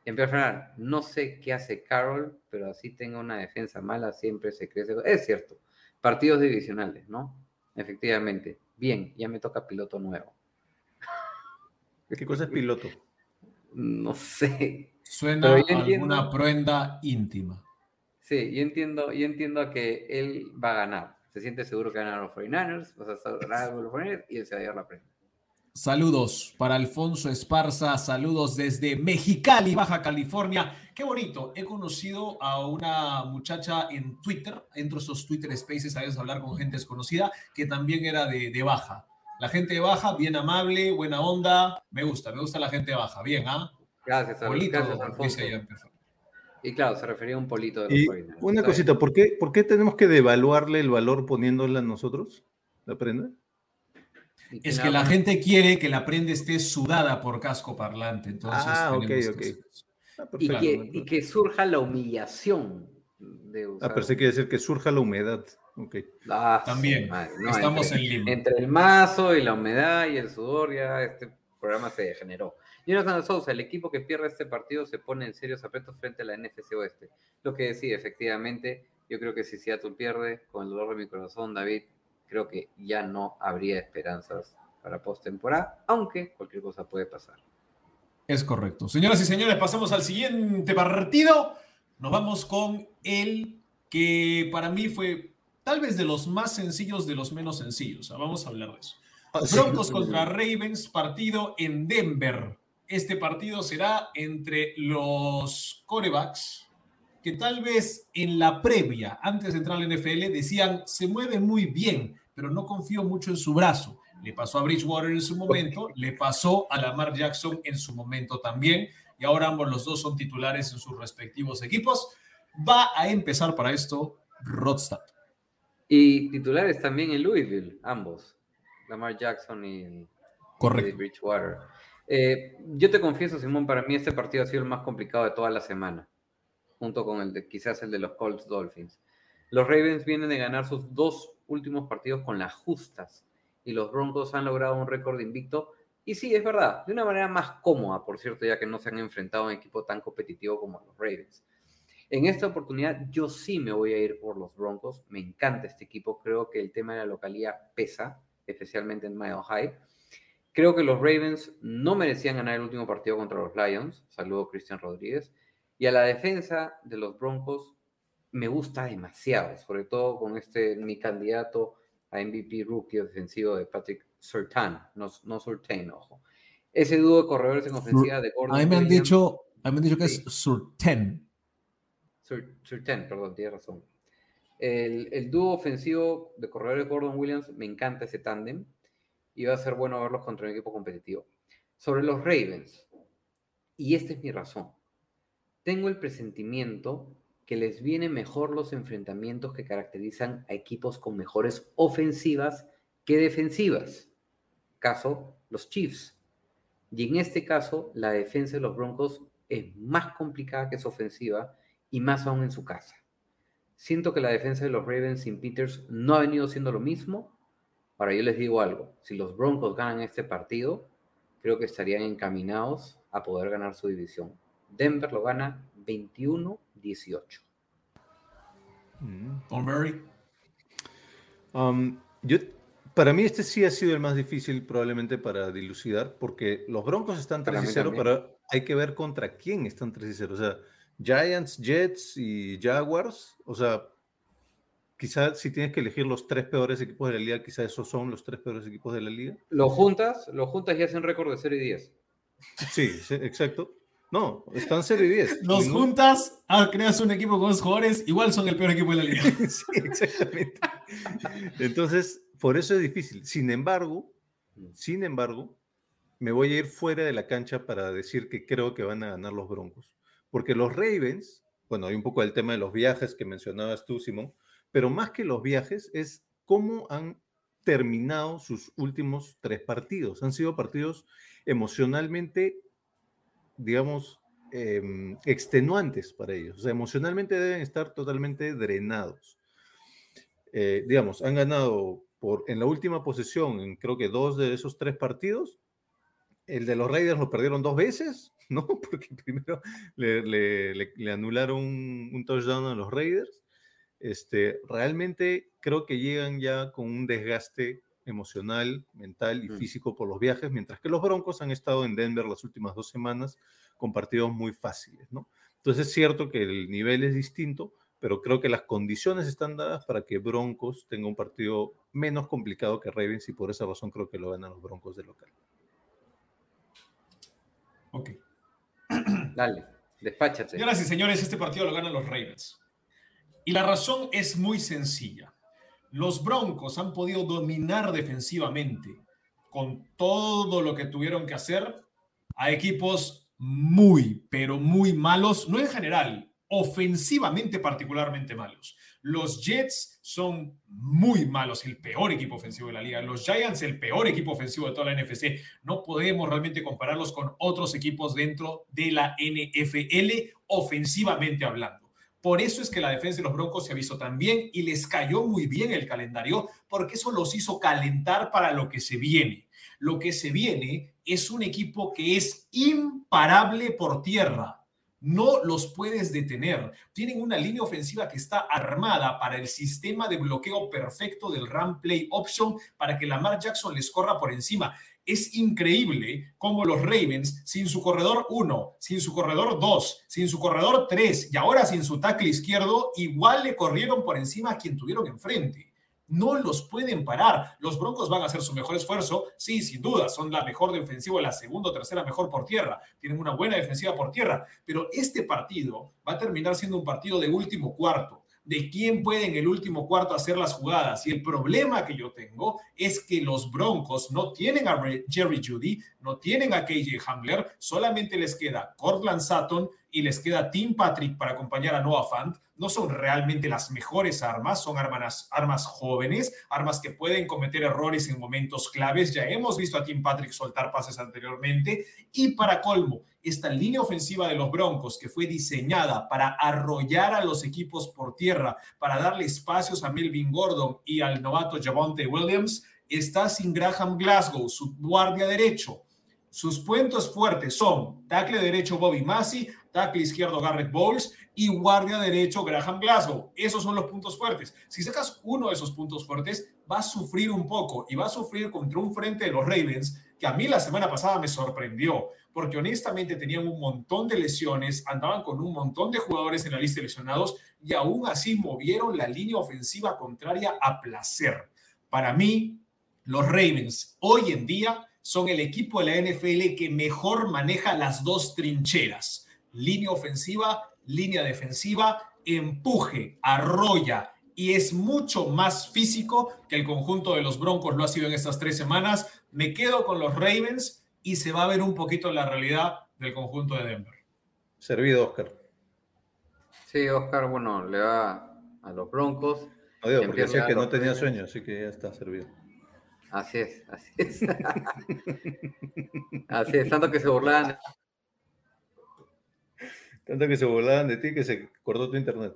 [SPEAKER 2] En personal, no sé qué hace Carroll, pero así tenga una defensa mala, siempre se crece. Es cierto, partidos divisionales, ¿no? Efectivamente. Bien, ya me toca piloto nuevo.
[SPEAKER 3] ¿Qué cosa es piloto?
[SPEAKER 2] No sé.
[SPEAKER 1] Suena a
[SPEAKER 2] yo entiendo-
[SPEAKER 1] alguna prenda íntima.
[SPEAKER 2] Sí, yo entiendo, yo entiendo que él va a ganar. Se siente seguro que ganan los 49ers, o sea, los 49ers y él se va a llevar la prenda.
[SPEAKER 1] Saludos para Alfonso Esparza, saludos desde Mexicali, Baja California. Qué bonito, he conocido a una muchacha en Twitter, entro a esos Twitter Spaces a veces hablar con gente desconocida, que también era de, de Baja. La gente de Baja, bien amable, buena onda, me gusta, me gusta la gente de Baja, bien, ¿ah?
[SPEAKER 2] Gracias, Al-
[SPEAKER 1] Polito,
[SPEAKER 2] gracias, Alfonso. Y claro, se refería a un polito de los
[SPEAKER 3] Y
[SPEAKER 2] 49ers.
[SPEAKER 3] una
[SPEAKER 2] Está
[SPEAKER 3] cosita, ¿por qué, ¿por qué tenemos que devaluarle el valor poniéndola nosotros? ¿La prenda?
[SPEAKER 2] bien. ¿Y
[SPEAKER 1] Es que la gente quiere que la prenda esté sudada por casco parlante, entonces
[SPEAKER 3] Ah, ok, ok. Ah,
[SPEAKER 2] Y que, y que surja la humillación de
[SPEAKER 3] Ah,
[SPEAKER 2] usar.
[SPEAKER 3] pero sí quiere decir que surja la humedad. Ok.
[SPEAKER 2] Ah,
[SPEAKER 1] También,
[SPEAKER 2] no,
[SPEAKER 1] estamos
[SPEAKER 2] entre,
[SPEAKER 1] en Lima.
[SPEAKER 2] Entre el mazo y la humedad y el sudor, ya este programa se degeneró. Jonathan Sousa, el equipo que pierde este partido se pone en serios aprietos frente a la NFC Oeste. Lo que decía, efectivamente, yo creo que si Seattle pierde, con el dolor de mi corazón, David, creo que ya no habría esperanzas para postemporada, aunque cualquier cosa puede pasar.
[SPEAKER 1] Es correcto. Señoras y señores, pasamos al siguiente partido. Nos vamos con el que para mí fue tal vez de los más sencillos de los menos sencillos. Ah, Vamos a hablar de eso. Broncos contra Ravens, partido en Denver. Este partido será entre los corebacks que tal vez en la previa, antes de entrar al NFL, decían se mueve muy bien
[SPEAKER 5] pero no confío mucho en su brazo. Le pasó a Bridgewater en su momento, le pasó a Lamar Jackson en su momento también, y ahora ambos los dos son titulares en sus respectivos equipos. Va a empezar para esto Rodstad.
[SPEAKER 2] Y titulares también en Louisville, ambos. Lamar Jackson y,
[SPEAKER 5] Correcto.
[SPEAKER 2] Bridgewater. Eh, yo te confieso, Simón, para mí este partido ha sido el más complicado de toda la semana, junto con el de quizás el de los Colts Dolphins. Los Ravens vienen de ganar sus dos últimos partidos con las justas y los Broncos han logrado un récord invicto. Y sí, es verdad, de una manera más cómoda, por cierto, ya que no se han enfrentado a un equipo tan competitivo como los Ravens. En esta oportunidad yo sí me voy a ir por los Broncos. Me encanta este equipo. Creo que el tema de la localidad pesa, especialmente en Mile High. Creo que los Ravens no merecían ganar el último partido contra los Lions. Saludo Cristian Rodríguez. Y a la defensa de los Broncos me gusta demasiado, sobre todo con este mi candidato a MVP rookie defensivo de Patrick Surtain, no, no Surtain, ojo. Ese dúo de corredores en ofensiva de Gordon
[SPEAKER 5] A mí me han
[SPEAKER 2] Williams-
[SPEAKER 5] dicho, a mí me han dicho que
[SPEAKER 2] Sí.
[SPEAKER 5] es Surten.
[SPEAKER 2] Sur- Surtain, perdón, tienes razón. El, el dúo ofensivo de corredores Gordon Williams, me encanta ese tándem y va a ser bueno verlos contra un equipo competitivo. Sobre los Ravens, y esta es mi razón, tengo el presentimiento que les vienen mejor los enfrentamientos que caracterizan a equipos con mejores ofensivas que defensivas. Caso, los Chiefs. Y en este caso, la defensa de los Broncos es más complicada que su ofensiva y más aún en su casa. Siento que la defensa de los Ravens sin Peters no ha venido siendo lo mismo. Ahora yo les digo algo, si los Broncos ganan este partido, creo que estarían encaminados a poder ganar su división. Denver lo gana 21-18.
[SPEAKER 3] Mm.
[SPEAKER 5] Don Murray.
[SPEAKER 3] Um, yo, para mí este sí ha sido el más difícil probablemente para dilucidar, porque los Broncos están
[SPEAKER 2] Para
[SPEAKER 3] 3
[SPEAKER 2] mí
[SPEAKER 3] y 0,
[SPEAKER 2] también.
[SPEAKER 3] pero hay que ver contra quién están 3 y 0. O sea, Giants, Jets y Jaguars, o sea, quizás si tienes que elegir los tres peores equipos de la liga, quizás esos son los tres peores equipos de la liga.
[SPEAKER 2] Lo juntas, lo juntas y hacen récord de 0 y 10.
[SPEAKER 3] Sí, sí, exacto. No, están 0 y 10.
[SPEAKER 5] Los
[SPEAKER 3] Ningún-
[SPEAKER 5] juntas, ah, creas un equipo con dos jugadores, igual son el peor equipo de la liga.
[SPEAKER 3] Sí, exactamente. Entonces, por eso es difícil. Sin embargo, sin embargo, me voy a ir fuera de la cancha para decir que creo que van a ganar los Broncos. Porque los Ravens, bueno, hay un poco el tema de los viajes que mencionabas tú, Simón, pero más que los viajes es cómo han terminado sus últimos tres partidos. Han sido partidos emocionalmente, digamos, em, extenuantes para ellos. O sea, emocionalmente deben estar totalmente drenados. Eh, digamos, han ganado por, en la última posesión, en creo que dos de esos tres partidos. El de los Raiders lo perdieron dos veces, ¿no? Porque primero le, le- le- le anularon un, un touchdown a los Raiders. Este, realmente creo que llegan ya con un desgaste emocional, mental y
[SPEAKER 2] Mm.
[SPEAKER 3] físico por los viajes, mientras que los Broncos han estado en Denver las últimas dos semanas con partidos muy fáciles, ¿no? Entonces es cierto que el nivel es distinto, pero creo que las condiciones están dadas para que Broncos tenga un partido menos complicado que Ravens y por esa razón creo que lo ganan los Broncos de local.
[SPEAKER 5] Ok.
[SPEAKER 2] Dale, despáchate.
[SPEAKER 1] Señoras y señores, este partido lo ganan los Ravens. Y la razón es muy sencilla. Los Broncos han podido dominar defensivamente con todo lo que tuvieron que hacer a equipos muy, pero muy malos, no en general, ofensivamente particularmente malos. Los Jets son muy malos, el peor equipo ofensivo de la liga. Los Giants, el peor equipo ofensivo de toda la NFC. No podemos realmente compararlos con otros equipos dentro de la NFL, ofensivamente hablando. Por eso es que la defensa de los Broncos se ha visto tan bien y les cayó muy bien el calendario, porque eso los hizo calentar para lo que se viene. Lo que se viene es un equipo que es imparable por tierra. No los puedes detener. Tienen una línea ofensiva que está armada para el sistema de bloqueo perfecto del run play option para que Lamar Jackson les corra por encima. Es increíble cómo los Ravens, sin su corredor 1, sin su corredor 2, sin su corredor 3 y ahora sin su tackle izquierdo, igual le corrieron por encima a quien tuvieron enfrente. No los pueden parar. Los Broncos van a hacer su mejor esfuerzo. Sí, sin duda, son la mejor defensiva, la segunda o tercera mejor por tierra. Tienen una buena defensiva por tierra. Pero este partido va a terminar siendo un partido de último cuarto. De quién puede en el último cuarto hacer las jugadas. Y el problema que yo tengo es que los Broncos no tienen a Jerry Judy, no tienen a KJ Hamler, solamente les queda Cortland Sutton y les queda Tim Patrick para acompañar a Noah Fant, no son realmente las mejores armas, son armas, armas jóvenes, armas que pueden cometer errores en momentos claves. Ya hemos visto a Tim Patrick soltar pases anteriormente. Y para colmo, esta línea ofensiva de los Broncos, que fue diseñada para arrollar a los equipos por tierra, para darle espacios a Melvin Gordon y al novato Javonte Williams, está sin Graham Glasgow, su guardia derecho. Sus puntos fuertes son tackle derecho Bobby Massey, tackle izquierdo Garrett Bowles y guardia derecho Graham Glasgow. Esos son los puntos fuertes. Si sacas uno de esos puntos fuertes, va a sufrir un poco y va a sufrir contra un frente de los Ravens que a mí la semana pasada me sorprendió, porque honestamente tenían un montón de lesiones, andaban con un montón de jugadores en la lista de lesionados y aún así movieron la línea ofensiva contraria a placer. Para mí, los Ravens hoy en día son el equipo de la NFL que mejor maneja las dos trincheras línea ofensiva, línea defensiva, empuje, arrolla y es mucho más físico que el conjunto de los Broncos lo ha sido en estas tres semanas. Me quedo con los Ravens y se va a ver un poquito la realidad del conjunto de Denver.
[SPEAKER 3] Servido, Oscar.
[SPEAKER 2] Sí, Oscar, bueno, le va a los Broncos.
[SPEAKER 3] Digo, porque decía que no tenía sueño, así que ya está servido.
[SPEAKER 2] Así es, así es. así es, tanto que se burlaban
[SPEAKER 3] tanto que se volaban de ti que se cortó tu internet.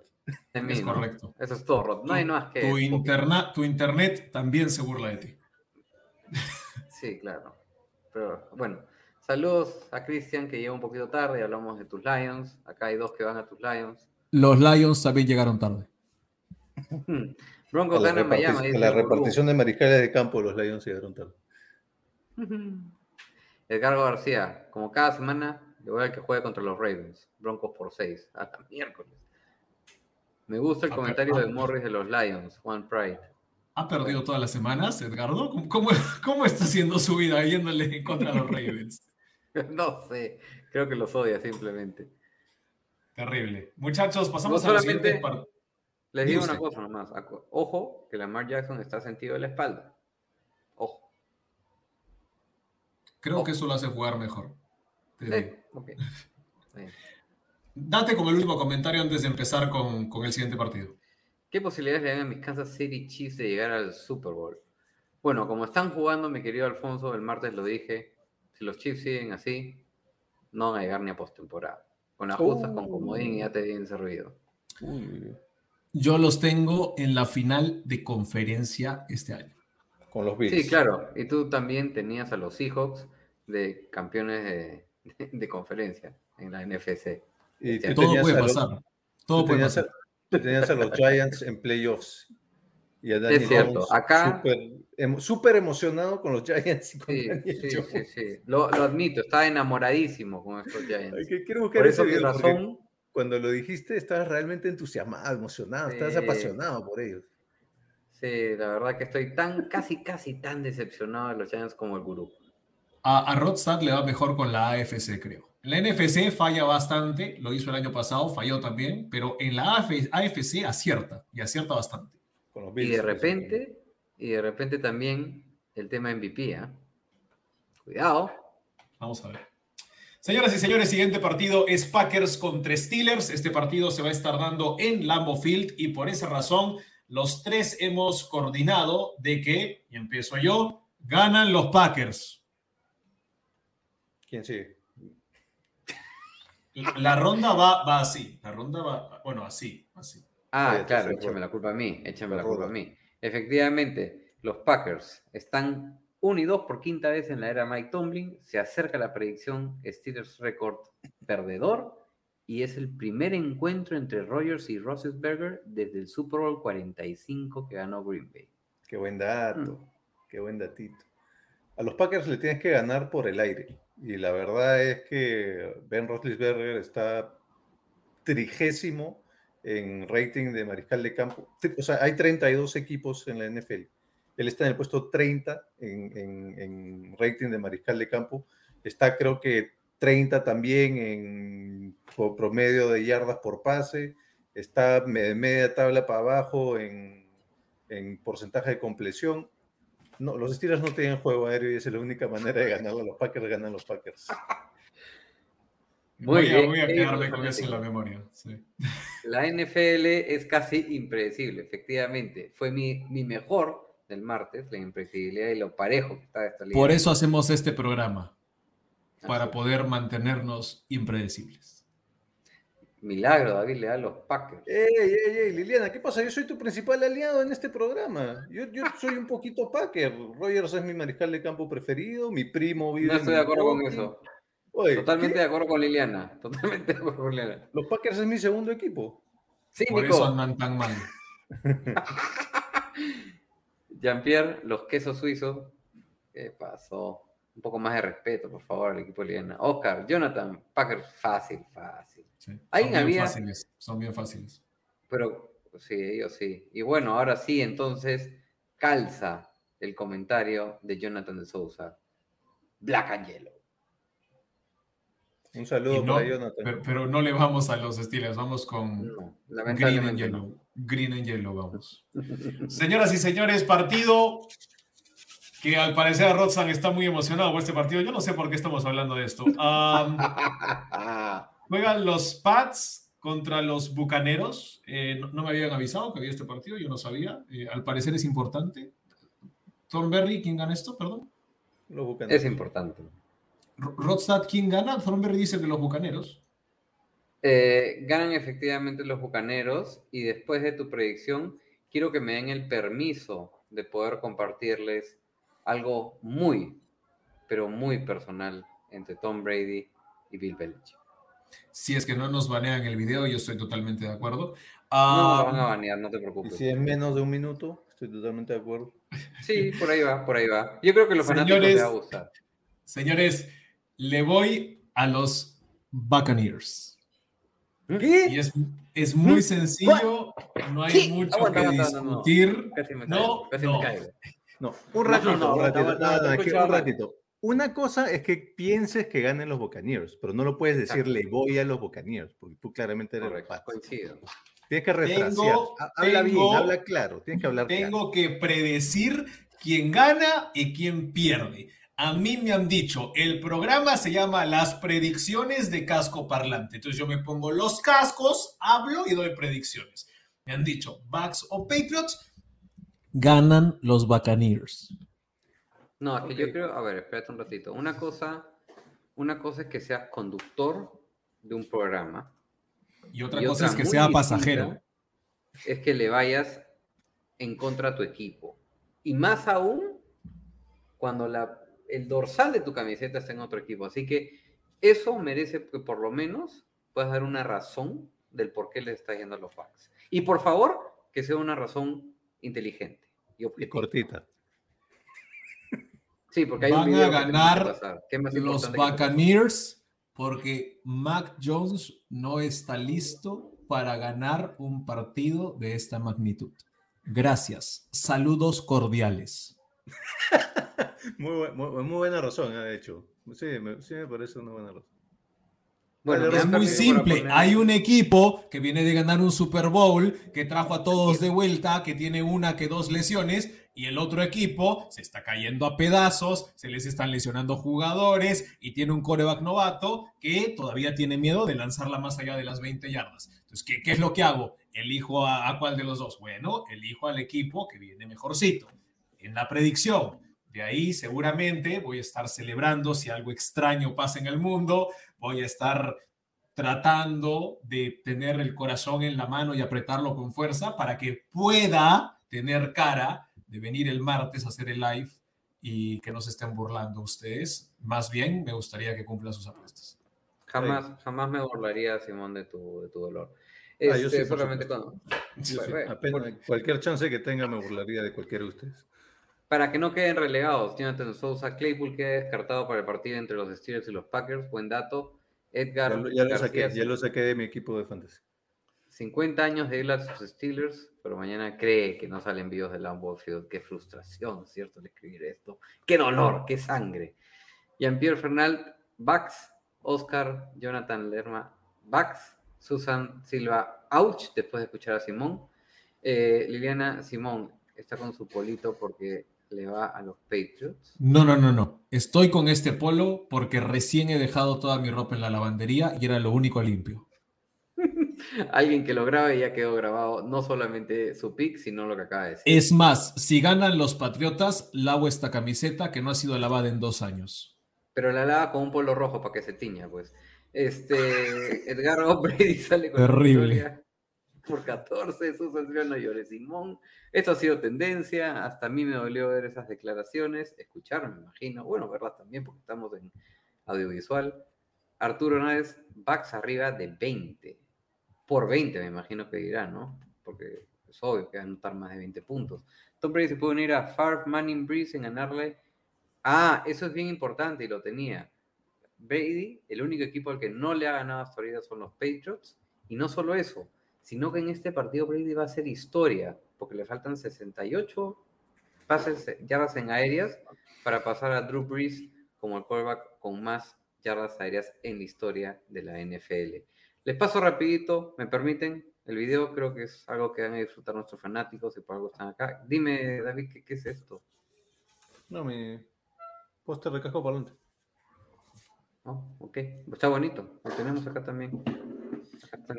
[SPEAKER 1] es correcto.
[SPEAKER 2] Eso es todo, No hay más que.
[SPEAKER 1] Tu, tu internet también se burla de ti.
[SPEAKER 2] Sí, claro. Pero bueno, saludos a Cristian que llega un poquito tarde y hablamos de tus Lions. Acá hay dos que van a tus Lions.
[SPEAKER 1] Los Lions también llegaron tarde.
[SPEAKER 2] Broncos ganan Miami.
[SPEAKER 3] La repartición de mariscales de campo, los Lions llegaron tarde.
[SPEAKER 2] Edgardo García, como cada semana, le voy al que juegue contra los Ravens. Broncos por 6. Hasta miércoles. Me gusta el comentario de Morris de los Lions, Juan Pride.
[SPEAKER 1] ¿Ha perdido todas las semanas, Edgardo? ¿Cómo, cómo, está haciendo su vida yéndole contra los Ravens?
[SPEAKER 2] no sé, creo que los odia simplemente.
[SPEAKER 1] Terrible. Muchachos, pasamos a la siguiente
[SPEAKER 2] Les digo una cosa nomás. Ojo, que Lamar Jackson está sentido de la espalda. Ojo.
[SPEAKER 1] Creo que eso lo hace jugar mejor. Date con el último comentario antes de empezar con, el siguiente partido.
[SPEAKER 2] ¿Qué posibilidades le dan a mis Kansas City Chiefs de llegar al Super Bowl? Bueno, como están jugando, mi querido Alfonso, el martes lo dije, si los Chiefs siguen así, no van a llegar ni a postemporada. Con ajustes, con comodín, ya te vienen servido.
[SPEAKER 1] Yo los tengo en la final de conferencia este año.
[SPEAKER 3] Con los Bills.
[SPEAKER 2] Sí, claro. Y tú también tenías a los Seahawks de campeones de, de, conferencia en la NFC.
[SPEAKER 1] Y este todo puede pasar. todo puede pasar.
[SPEAKER 3] Tenías a los Giants en playoffs.
[SPEAKER 2] Y a es cierto, acá.
[SPEAKER 3] Súper emocionado con los Giants. sí,
[SPEAKER 2] sí, sí, sí, Lo, lo, admito, estaba enamoradísimo con estos Giants.
[SPEAKER 3] quiero buscar Por eso ese razón. Cuando lo dijiste, estabas realmente entusiasmado, emocionado, estabas apasionado por ellos.
[SPEAKER 2] Sí, la verdad que estoy tan, casi, casi tan decepcionado de los Giants como el grupo.
[SPEAKER 1] A, a Rodstad le va mejor con la AFC, creo. La NFC falla bastante, lo hizo el año pasado, falló también, pero en la AFC acierta y acierta bastante.
[SPEAKER 2] y de repente, y de repente también el tema MVP, ¿eh? Cuidado.
[SPEAKER 1] Vamos a ver. Señoras y señores, siguiente partido es Packers contra Steelers. Este partido se va a estar dando en Lambeau Field y por esa razón los tres hemos coordinado de que, y empiezo yo, ganan los Packers.
[SPEAKER 3] ¿Quién sigue?
[SPEAKER 1] La ronda va, va así. La ronda va, bueno, así, así.
[SPEAKER 2] Ah, claro, échame la culpa a mí, échame la culpa a mí. Efectivamente, los Packers están 1 y 2 por quinta vez en la era Mike Tomlin. Se acerca la predicción Steelers Record perdedor y es el primer encuentro entre Rogers y Roethlisberger desde el Super Bowl 45 que ganó Green Bay.
[SPEAKER 3] Qué buen dato, mm. qué buen datito. A los Packers le tienes que ganar por el aire. Y la verdad es que Ben Roethlisberger está trigésimo en rating de mariscal de campo. O sea, hay 32 equipos en la NFL. Él está en el puesto 30 en, rating de mariscal de campo. Está creo que 30 también en promedio de yardas por pase. está media tabla para abajo en, en porcentaje de compleción. No, los Steelers no tienen juego aéreo y esa es la única manera de ganar Los Packers ganan los Packers.
[SPEAKER 1] Muy voy, bien. A, voy a quedarme con eso en la memoria.
[SPEAKER 2] La NFL es casi impredecible, efectivamente. Fue mi, mi mejor del martes, la impredecibilidad y lo parejo que está esta
[SPEAKER 1] liga. Por eso hacemos este programa, para poder mantenernos impredecibles.
[SPEAKER 2] Milagro, David le da los Packers.
[SPEAKER 3] Ey, ey, ey, Liliana, ¿qué pasa? Yo soy tu principal aliado en este programa. Yo, yo soy un poquito Packer. Rogers es mi mariscal de campo preferido, mi primo
[SPEAKER 2] vive. No estoy de acuerdo con eso. Totalmente de acuerdo con Liliana. Totalmente de acuerdo con Liliana.
[SPEAKER 3] Los Packers es mi segundo equipo.
[SPEAKER 1] Sí, Por eso andan tan mal.
[SPEAKER 2] Jean-Pierre, los quesos suizos. ¿Qué pasó? Un poco más de respeto, por favor, al equipo Liliana. Oscar, Jonathan, Packers, fácil, fácil.
[SPEAKER 1] son bien fáciles, son bien fáciles.
[SPEAKER 2] Pero sí, ellos sí. Y bueno, ahora sí, entonces calza el comentario de Jonathan de Souza. Black and Yellow.
[SPEAKER 3] Un saludo para Jonathan.
[SPEAKER 1] Pero, no le vamos a los estilos, vamos con Green and Yellow. Green and Yellow, vamos. Señoras y señores, partido que al parecer a Rodson está muy emocionado por este partido. Yo no sé por qué estamos hablando de esto. juegan los Pats contra los Bucaneros. Eh, no, me habían avisado que había este partido, yo no sabía. Eh, al parecer es importante. Thornberry, ¿quién gana esto? Perdón.
[SPEAKER 2] Es importante.
[SPEAKER 1] Rodstad, ¿quién gana? Thornberry dice que los Bucaneros.
[SPEAKER 2] Eh, ganan efectivamente los Bucaneros y después de tu predicción, quiero que me den el permiso de poder compartirles algo muy, pero muy personal entre Tom Brady y Bill Belichick.
[SPEAKER 1] Si es que no nos banean el video, yo estoy totalmente de acuerdo.
[SPEAKER 2] no nos van a banear, no te preocupes.
[SPEAKER 3] Si en menos de un minuto, estoy totalmente de acuerdo.
[SPEAKER 2] Sí, por ahí va, por ahí va. Yo creo que los fanáticos les va a gustar.
[SPEAKER 1] Señores, le voy a los Buccaneers.
[SPEAKER 3] ¿Qué?
[SPEAKER 1] Y es, es muy sencillo, no hay mucho que discutir. No,
[SPEAKER 3] no, un ratito, un ratito, un ratito. Una cosa es que pienses que ganen los Buccaneers, pero no lo puedes decir le voy a los Buccaneers, porque tú claramente eres
[SPEAKER 2] Correcto, coincido.
[SPEAKER 3] Tienes que refrasear. Habla bien, habla claro. Tienes que hablar
[SPEAKER 1] Tengo que predecir quién gana y quién pierde. A mí me han dicho, el programa se llama Las predicciones de casco parlante. Entonces yo me pongo los cascos, hablo y doy predicciones. Me han dicho, Bucks o Patriots, ganan los Buccaneers.
[SPEAKER 2] No, que yo creo, a ver, espérate un ratito. Una cosa, una cosa es que seas conductor de un programa.
[SPEAKER 1] Y otra cosa es que sea pasajero.
[SPEAKER 2] Es que le vayas en contra a tu equipo. Y más aún cuando la el dorsal de tu camiseta está en otro equipo. Así que eso merece que por lo menos puedas dar una razón del por qué le está yendo a los Bucks. Y por favor, que sea una razón inteligente y,
[SPEAKER 3] cortita.
[SPEAKER 2] Sí, porque hay
[SPEAKER 1] Van un video a ganar los Buccaneers porque Mac Jones no está listo para ganar un partido de esta magnitud. Gracias. Saludos cordiales.
[SPEAKER 3] muy, buena razón, de hecho. Sí me, parece una buena razón.
[SPEAKER 1] Bueno, es muy simple. Hay un equipo que viene de ganar un Super Bowl, que trajo a todos de vuelta, que tiene una que dos lesiones, y el otro equipo se está cayendo a pedazos, se les están lesionando jugadores y tiene un coreback novato que todavía tiene miedo de lanzarla más allá de las 20 yardas. Entonces, ¿qué, qué es lo que hago? ¿Elijo a, a cuál de los dos? Bueno, elijo al equipo que viene mejorcito en la predicción. De ahí seguramente voy a estar celebrando si algo extraño pasa en el mundo, voy a estar tratando de tener el corazón en la mano y apretarlo con fuerza para que pueda tener cara de venir el martes a hacer el live y que no se estén burlando ustedes. Más bien, me gustaría que cumplan sus apuestas.
[SPEAKER 2] Jamás, jamás me burlaría, Simón, de tu, de tu dolor. Ah, este, solamente cuando...
[SPEAKER 3] cualquier chance que tenga me burlaría de cualquiera de ustedes.
[SPEAKER 2] Para que no queden relegados, Jonathan Sousa Claypool queda descartado para el partido entre los Steelers y los Packers. Buen dato. Edgar.
[SPEAKER 3] Ya, lo, saqué, ya lo saqué de mi equipo de fantasy.
[SPEAKER 2] 50 años de ir a sus Steelers, pero mañana cree que no salen vivos del Lambeau Field. Qué frustración, ¿cierto? De escribir esto. Qué dolor, qué sangre. Jean-Pierre Fernald, Bax, Oscar, Jonathan Lerma, Bax, Susan Silva, ouch, después de escuchar a Simón. Eh, Liliana Simón está con su polito porque le va a los Patriots.
[SPEAKER 1] No, no, no, no. Estoy con este polo porque recién he dejado toda mi ropa en la lavandería y era lo único limpio.
[SPEAKER 2] Alguien que lo grabe ya quedó grabado no solamente su pick, sino lo que acaba de decir.
[SPEAKER 1] Es más, si ganan los Patriotas, lavo esta camiseta que no ha sido lavada en dos años.
[SPEAKER 2] Pero la lava con un polo rojo para que se tiña, pues. Este, Edgar Brady sale con
[SPEAKER 1] Terrible.
[SPEAKER 2] Por 14, Susan Silva no llores, Simón. Esto ha sido tendencia, hasta a mí me dolió ver esas declaraciones, escuchar, me imagino, bueno, verlas también porque estamos en audiovisual. Arturo Náez, backs arriba de 20 por 20, me imagino que dirá, ¿no? Porque es obvio que va a anotar más de 20 puntos. Tom Brady se puede unir a Favre, Manning, Breeze en ganarle. Ah, eso es bien importante y lo tenía. Brady, el único equipo al que no le ha ganado hasta ahorita son los Patriots. Y no solo eso, sino que en este partido Brady va a hacer historia, porque le faltan 68 pases, yardas en aéreas para pasar a Drew Brees como el quarterback con más yardas aéreas en la historia de la NFL. Les paso rapidito, me permiten, el video creo que es algo que van a disfrutar nuestros fanáticos y por algo están acá. Dime, David, ¿qué, es esto?
[SPEAKER 3] No, mi póster de casco para adelante.
[SPEAKER 2] Oh, ok, está bonito, lo tenemos acá también.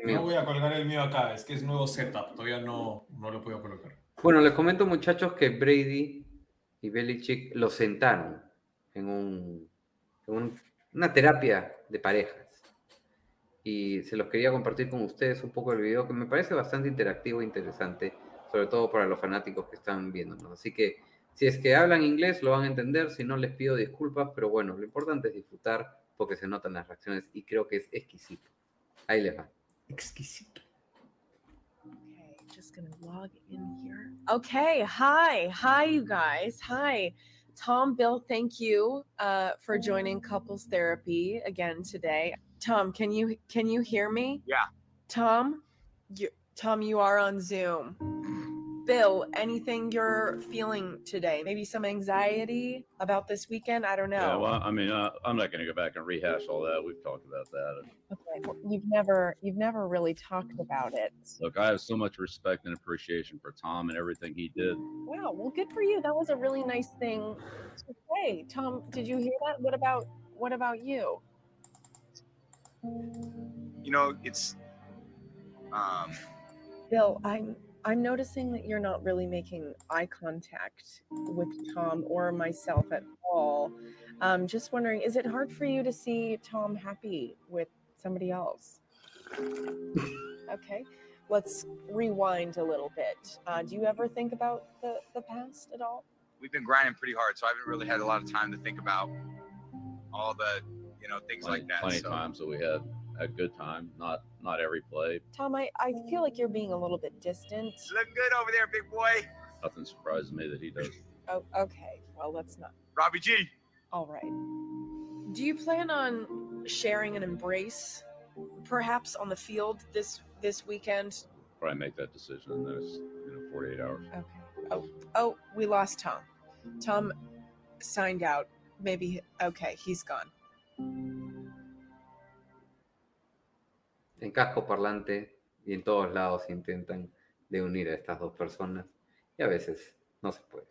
[SPEAKER 1] No voy a colgar el mío acá, es que es nuevo setup, todavía no, no lo puedo colocar.
[SPEAKER 2] Bueno, les comento muchachos que Brady y Belichick lo sentaron en, un, en una terapia de pareja y se los quería compartir con ustedes un poco el video que me parece bastante interactivo e interesante, sobre todo para los fanáticos que están viéndonos. Así que si es que hablan inglés lo van a entender, si no les pido disculpas, pero bueno, lo importante es disfrutar porque se notan las reacciones y creo que es exquisito. Ahí les va.
[SPEAKER 1] Exquisito.
[SPEAKER 6] Okay, just gonna log in here. Okay, hi, hi, you guys, hi. Tom, Bill, thank you uh, for joining Couples Therapy again today. Tom, can you can you hear me?
[SPEAKER 7] Yeah.
[SPEAKER 6] Tom, you, Tom, you are on Zoom. Bill, anything you're feeling today? Maybe some anxiety about this weekend? I don't know.
[SPEAKER 7] Yeah, well, I mean, uh, I'm not going to go back and rehash all that. We've talked about that.
[SPEAKER 6] Okay, well, you've never you've never really talked about it.
[SPEAKER 7] Look, I have so much respect and appreciation for Tom and everything he did.
[SPEAKER 6] Wow, well, good for you. That was a really nice thing to say. Tom, did you hear that? What about what about you?
[SPEAKER 7] You know, it's um
[SPEAKER 6] Bill, I'm I'm noticing that you're not really making eye contact with Tom or myself at all. Um, just wondering, is it hard for you to see Tom happy with somebody else? okay, let's rewind a little bit. Uh, do you ever think about the, the past at all?
[SPEAKER 7] We've been grinding pretty hard, so I haven't really had a lot of time to think about all the you know, things
[SPEAKER 8] plenty,
[SPEAKER 7] like that.
[SPEAKER 8] Plenty
[SPEAKER 7] so.
[SPEAKER 8] of times that we had a good time. Not not every play.
[SPEAKER 6] Tom, I, I feel like you're being a little bit distant.
[SPEAKER 7] Look good over there, big boy.
[SPEAKER 8] Nothing surprises me that he does.
[SPEAKER 6] Oh, okay. Well, let's not.
[SPEAKER 7] Robbie G.
[SPEAKER 6] All right. Do you plan on sharing an embrace, perhaps on the field this this weekend?
[SPEAKER 8] Probably make that decision in the next you know 48 hours.
[SPEAKER 6] Okay. Oh, oh, we lost Tom. Tom signed out. Maybe okay, he's gone.
[SPEAKER 2] En casco parlante y en todos lados intentan de unir a estas dos personas y a veces no se puede.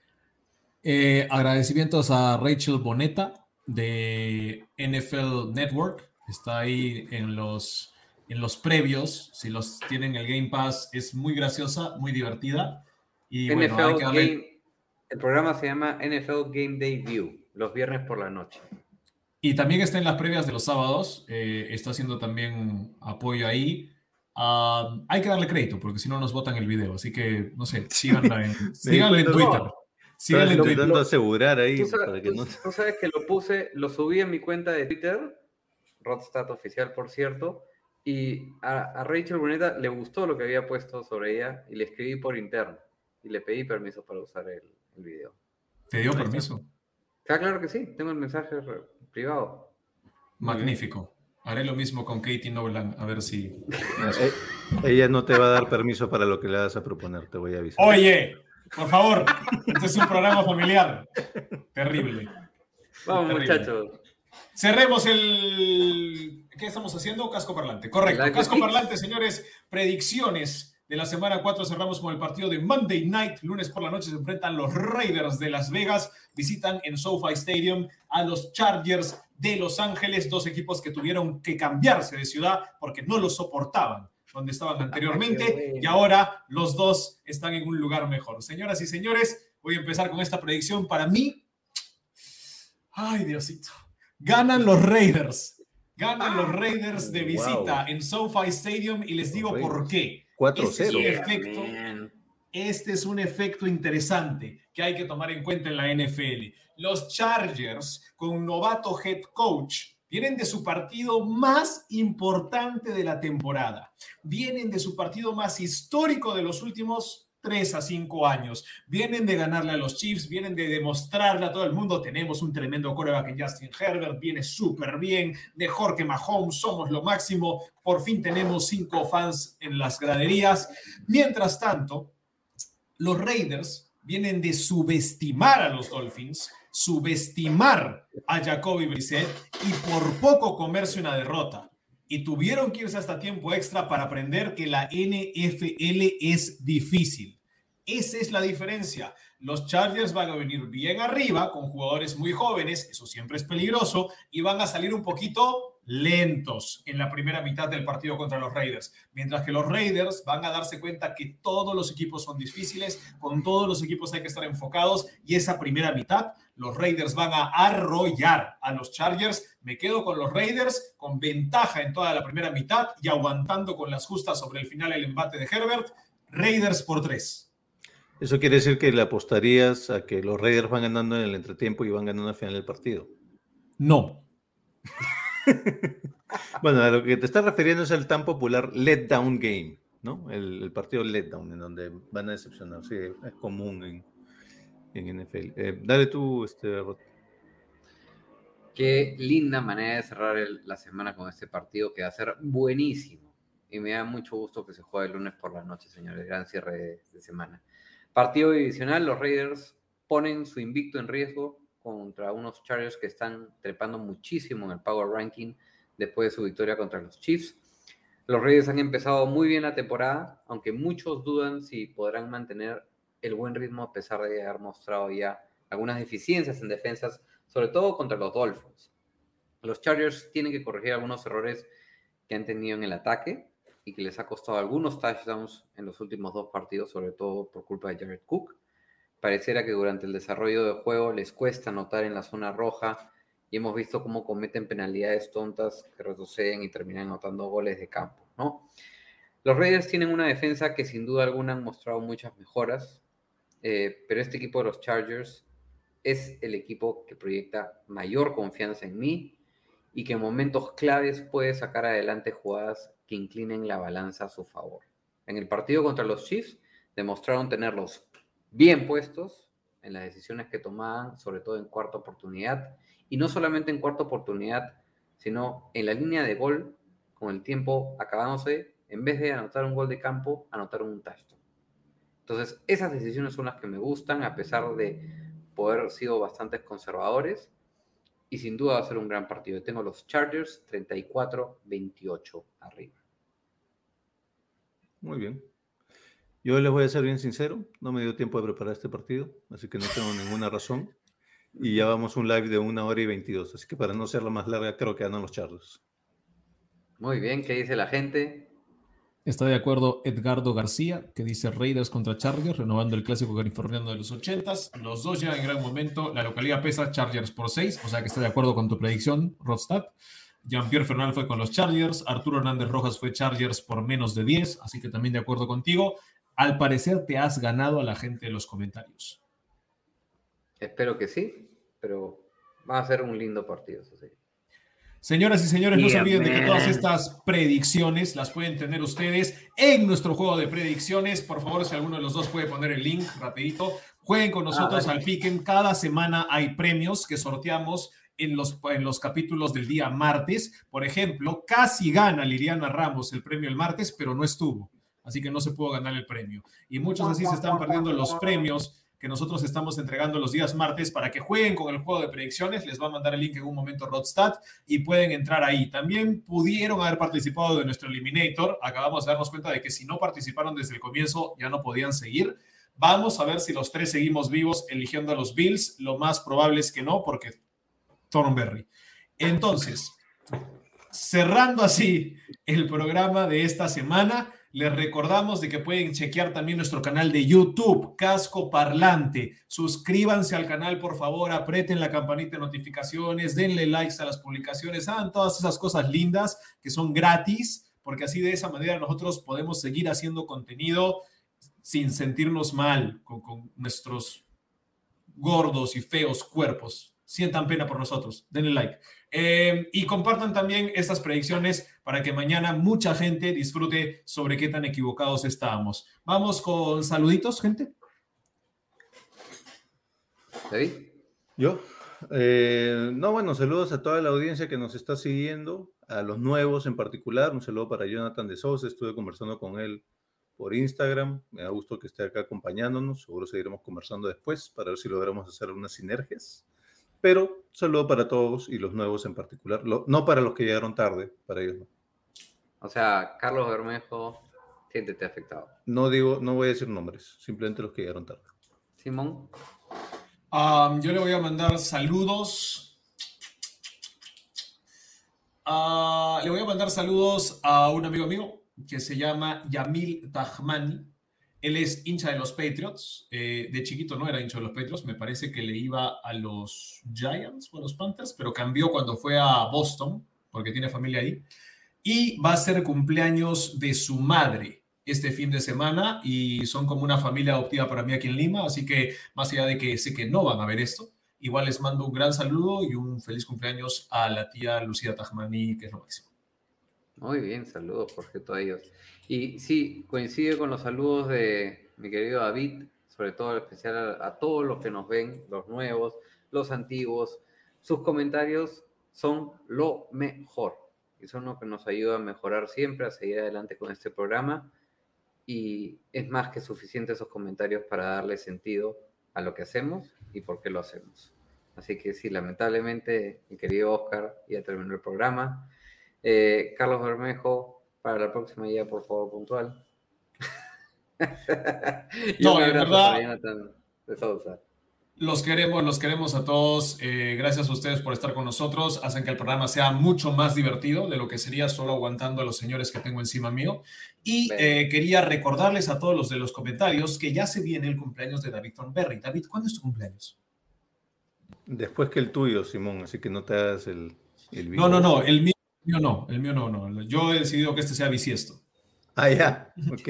[SPEAKER 1] Eh, agradecimientos a Rachel Boneta de NFL Network. Está ahí en los, en los previos. Si los tienen el Game Pass, es muy graciosa, muy divertida. Y
[SPEAKER 2] NFL
[SPEAKER 1] bueno, hay que darle...
[SPEAKER 2] Game, el programa se llama NFL Game Day View, los viernes por la noche.
[SPEAKER 1] Y también está en las previas de los sábados, eh, está haciendo también apoyo ahí. Uh, hay que darle crédito porque si no nos votan el video, así que no sé, síganla en, síganla en Twitter.
[SPEAKER 3] Síganla en Twitter. intentando asegurar ahí.
[SPEAKER 2] ¿Tú sabes,
[SPEAKER 3] para que no...
[SPEAKER 2] tú sabes que lo puse, lo subí en mi cuenta de Twitter, Rodstat oficial, por cierto, y a, a Rachel Bruneta le gustó lo que había puesto sobre ella y le escribí por interno y le pedí permiso para usar el, el video.
[SPEAKER 1] ¿Te dio permiso?
[SPEAKER 2] Ah, claro que sí, tengo el mensaje privado.
[SPEAKER 1] Magnífico. Haré lo mismo con Katie Nolan, a ver si.
[SPEAKER 3] Eh, ella no te va a dar permiso para lo que le vas a proponer, te voy a avisar.
[SPEAKER 1] Oye, por favor, este es un programa familiar. Terrible.
[SPEAKER 2] Vamos,
[SPEAKER 1] Terrible.
[SPEAKER 2] muchachos.
[SPEAKER 1] Cerremos el. ¿Qué estamos haciendo? Casco parlante. Correcto. Casco parlante, señores. Predicciones de la semana 4 cerramos con el partido de Monday Night. Lunes por la noche se enfrentan los Raiders de Las Vegas. Visitan en SoFi Stadium a los Chargers de Los Ángeles, dos equipos que tuvieron que cambiarse de ciudad porque no los soportaban donde estaban anteriormente y ahora los dos están en un lugar mejor. Señoras y señores, voy a empezar con esta predicción. Para mí, ay Diosito, ganan los Raiders. Ganan los Raiders de visita en SoFi Stadium y les digo por qué.
[SPEAKER 3] 4-0.
[SPEAKER 1] Este, este es un efecto interesante que hay que tomar en cuenta en la NFL. Los Chargers, con novato head coach, vienen de su partido más importante de la temporada. Vienen de su partido más histórico de los últimos tres a cinco años. Vienen de ganarle a los Chiefs, vienen de demostrarle a todo el mundo, tenemos un tremendo coreback en Justin Herbert, viene súper bien, mejor que Mahomes, somos lo máximo, por fin tenemos cinco fans en las graderías. Mientras tanto, los Raiders vienen de subestimar a los Dolphins, subestimar a Jacoby Brissett y por poco comerse una derrota y tuvieron que irse hasta tiempo extra para aprender que la NFL es difícil. Esa es la diferencia. Los Chargers van a venir bien arriba con jugadores muy jóvenes, eso siempre es peligroso, y van a salir un poquito lentos en la primera mitad del partido contra los Raiders, mientras que los Raiders van a darse cuenta que todos los equipos son difíciles, con todos los equipos hay que estar enfocados y esa primera mitad los Raiders van a arrollar a los Chargers. Me quedo con los Raiders con ventaja en toda la primera mitad y aguantando con las justas sobre el final el embate de Herbert. Raiders por tres.
[SPEAKER 3] Eso quiere decir que le apostarías a que los Raiders van ganando en el entretiempo y van ganando al final del partido.
[SPEAKER 1] No.
[SPEAKER 3] bueno, a lo que te estás refiriendo es el tan popular let down game, ¿no? El, partido let down, en donde van a decepcionar. Sí, es común en, en NFL. Eh, dale tú, este,
[SPEAKER 2] Qué linda manera de cerrar la semana con este partido que va a ser buenísimo. Y me da mucho gusto que se juegue el lunes por la noche, señores. Gran cierre de semana. Partido divisional, los Raiders ponen su invicto en riesgo contra unos Chargers que están trepando muchísimo en el Power Ranking después de su victoria contra los Chiefs. Los Raiders han empezado muy bien la temporada, aunque muchos dudan si podrán mantener el buen ritmo a pesar de haber mostrado ya algunas deficiencias en defensas, sobre todo contra los Dolphins. Los Chargers tienen que corregir algunos errores que han tenido en el ataque y que les ha costado algunos touchdowns en los últimos dos partidos, sobre todo por culpa de Jared Cook pareciera que durante el desarrollo del juego les cuesta anotar en la zona roja y hemos visto cómo cometen penalidades tontas que retroceden y terminan anotando goles de campo, ¿no? Los Raiders tienen una defensa que sin duda alguna han mostrado muchas mejoras, eh, pero este equipo de los Chargers es el equipo que proyecta mayor confianza en mí y que en momentos claves puede sacar adelante jugadas que inclinen la balanza a su favor. En el partido contra los Chiefs demostraron tenerlos bien puestos en las decisiones que tomaban, sobre todo en cuarta oportunidad, y no solamente en cuarta oportunidad, sino en la línea de gol, con el tiempo acabándose, en vez de anotar un gol de campo, anotaron un touchdown. Entonces, esas decisiones son las que me gustan, a pesar de poder haber sido bastante conservadores, y sin duda va a ser un gran partido. Tengo los Chargers 34-28 arriba.
[SPEAKER 3] Muy bien. Yo les voy a ser bien sincero, no me dio tiempo de preparar este partido, así que no tengo ninguna razón. Y ya vamos un live de una hora y veintidós, así que para no ser la más larga, creo que ganan los Chargers.
[SPEAKER 2] Muy bien, ¿qué dice la gente?
[SPEAKER 1] Está de acuerdo Edgardo García, que dice Raiders contra Chargers, renovando el clásico californiano de los ochentas. Los dos llegan en gran momento. La localidad pesa Chargers por seis, o sea que está de acuerdo con tu predicción, Rodstad. Jean-Pierre Fernal fue con los Chargers. Arturo Hernández Rojas fue Chargers por menos de 10, así que también de acuerdo contigo. Al parecer te has ganado a la gente de los comentarios.
[SPEAKER 2] Espero que sí, pero va a ser un lindo partido.
[SPEAKER 1] Señoras y señores, no se olviden de que todas estas predicciones las pueden tener ustedes en nuestro juego de predicciones. Por favor, si alguno de los dos puede poner el link rapidito, jueguen con nosotros al Piquen. Cada semana hay premios que sorteamos en los, en los capítulos del día martes. Por ejemplo, casi gana Liliana Ramos el premio el martes, pero no estuvo así que no se pudo ganar el premio. Y muchos así se están perdiendo los premios que nosotros estamos entregando los días martes para que jueguen con el juego de predicciones. Les va a mandar el link en un momento Rodstad y pueden entrar ahí. También pudieron haber participado de nuestro Eliminator. Acabamos de darnos cuenta de que si no participaron desde el comienzo ya no podían seguir. Vamos a ver si los tres seguimos vivos eligiendo a los Bills. Lo más probable es que no, porque Thornberry. Entonces, cerrando así el programa de esta semana, les recordamos de que pueden chequear también nuestro canal de YouTube, Casco Parlante. Suscríbanse al canal, por favor, aprieten la campanita de notificaciones, denle likes a las publicaciones, hagan todas esas cosas lindas que son gratis, porque así de esa manera nosotros podemos seguir haciendo contenido sin sentirnos mal con, con nuestros gordos y feos cuerpos. Sientan pena por nosotros, denle like. Eh, y compartan también estas predicciones para que mañana mucha gente disfrute sobre qué tan equivocados estábamos. Vamos con saluditos, gente.
[SPEAKER 2] David.
[SPEAKER 3] ¿Yo? Eh, no, bueno, saludos a toda la audiencia que nos está siguiendo, a los nuevos en particular. Un saludo para Jonathan de Sousa, estuve conversando con él por Instagram. Me da gusto que esté acá acompañándonos. Seguro seguiremos conversando después para ver si logramos hacer unas sinergias. Pero saludo para todos y los nuevos en particular. Lo- no para los que llegaron tarde, para ellos no.
[SPEAKER 2] O sea, Carlos Bermejo, siéntete afectado.
[SPEAKER 3] No digo, no voy a decir nombres, simplemente los que llegaron tarde.
[SPEAKER 2] Simón.
[SPEAKER 1] Um, yo le voy a mandar saludos. Ah, le voy a mandar saludos a un amigo mío que se llama Yamil Tahmani. Él es hincha de los Patriots. Eh, de chiquito no era hincha de los Patriots. Me parece que le iba a los Giants o a los Panthers, pero cambió cuando fue a Boston, porque tiene familia ahí. Y va a ser cumpleaños de su madre este fin de semana y son como una familia adoptiva para mí aquí en Lima, así que más allá de que sé que no van a ver esto, igual les mando un gran saludo y un feliz cumpleaños a la tía Lucía Tajmani, que es lo máximo.
[SPEAKER 2] Muy bien, saludos, Jorge, a ellos. Y sí, coincide con los saludos de mi querido David, sobre todo en especial a, a todos los que nos ven, los nuevos, los antiguos. Sus comentarios son lo mejor y son lo que nos ayuda a mejorar siempre, a seguir adelante con este programa. Y es más que suficiente esos comentarios para darle sentido a lo que hacemos y por qué lo hacemos. Así que sí, lamentablemente, mi querido Oscar, ya terminó el programa. Eh, Carlos Bermejo, para la próxima ya, por favor, puntual.
[SPEAKER 1] No,
[SPEAKER 2] abrazo
[SPEAKER 1] verdad-
[SPEAKER 2] de Sousa.
[SPEAKER 1] Los queremos, los queremos a todos. Eh, gracias a ustedes por estar con nosotros. Hacen que el programa sea mucho más divertido de lo que sería solo aguantando a los señores que tengo encima mío. Y eh, quería recordarles a todos los de los comentarios que ya se viene el cumpleaños de David Thornberry. David, ¿cuándo es tu cumpleaños?
[SPEAKER 3] Después que el tuyo, Simón, así que no te hagas el, el
[SPEAKER 1] No, no, no,
[SPEAKER 3] vivo.
[SPEAKER 1] el mío, mío no, el mío no, no. Yo he decidido que este sea bisiesto.
[SPEAKER 3] Ah, ya, ok.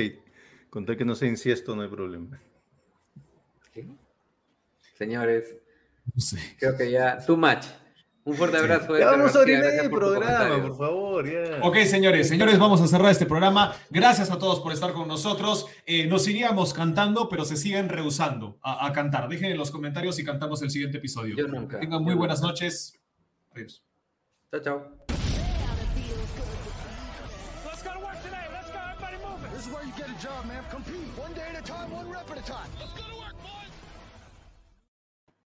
[SPEAKER 3] Con tal que no sea inciesto, no hay problema.
[SPEAKER 2] Señores, creo que ya, too much. Un fuerte abrazo.
[SPEAKER 3] Ya vamos a orinar el programa, por favor, ya.
[SPEAKER 1] Ok, señores, señores, vamos a cerrar este programa. Gracias a todos por estar con nosotros. Eh, nos iríamos cantando, pero se siguen rehusando a, a cantar. Dejen en los comentarios y cantamos el siguiente episodio.
[SPEAKER 2] Yo nunca.
[SPEAKER 1] Que tengan muy
[SPEAKER 2] yo
[SPEAKER 1] buenas
[SPEAKER 2] nunca.
[SPEAKER 1] noches. Adiós.
[SPEAKER 2] Chao, chao.
[SPEAKER 9] A job, man. Compete one day at a time, one rep at a time. Let's go to.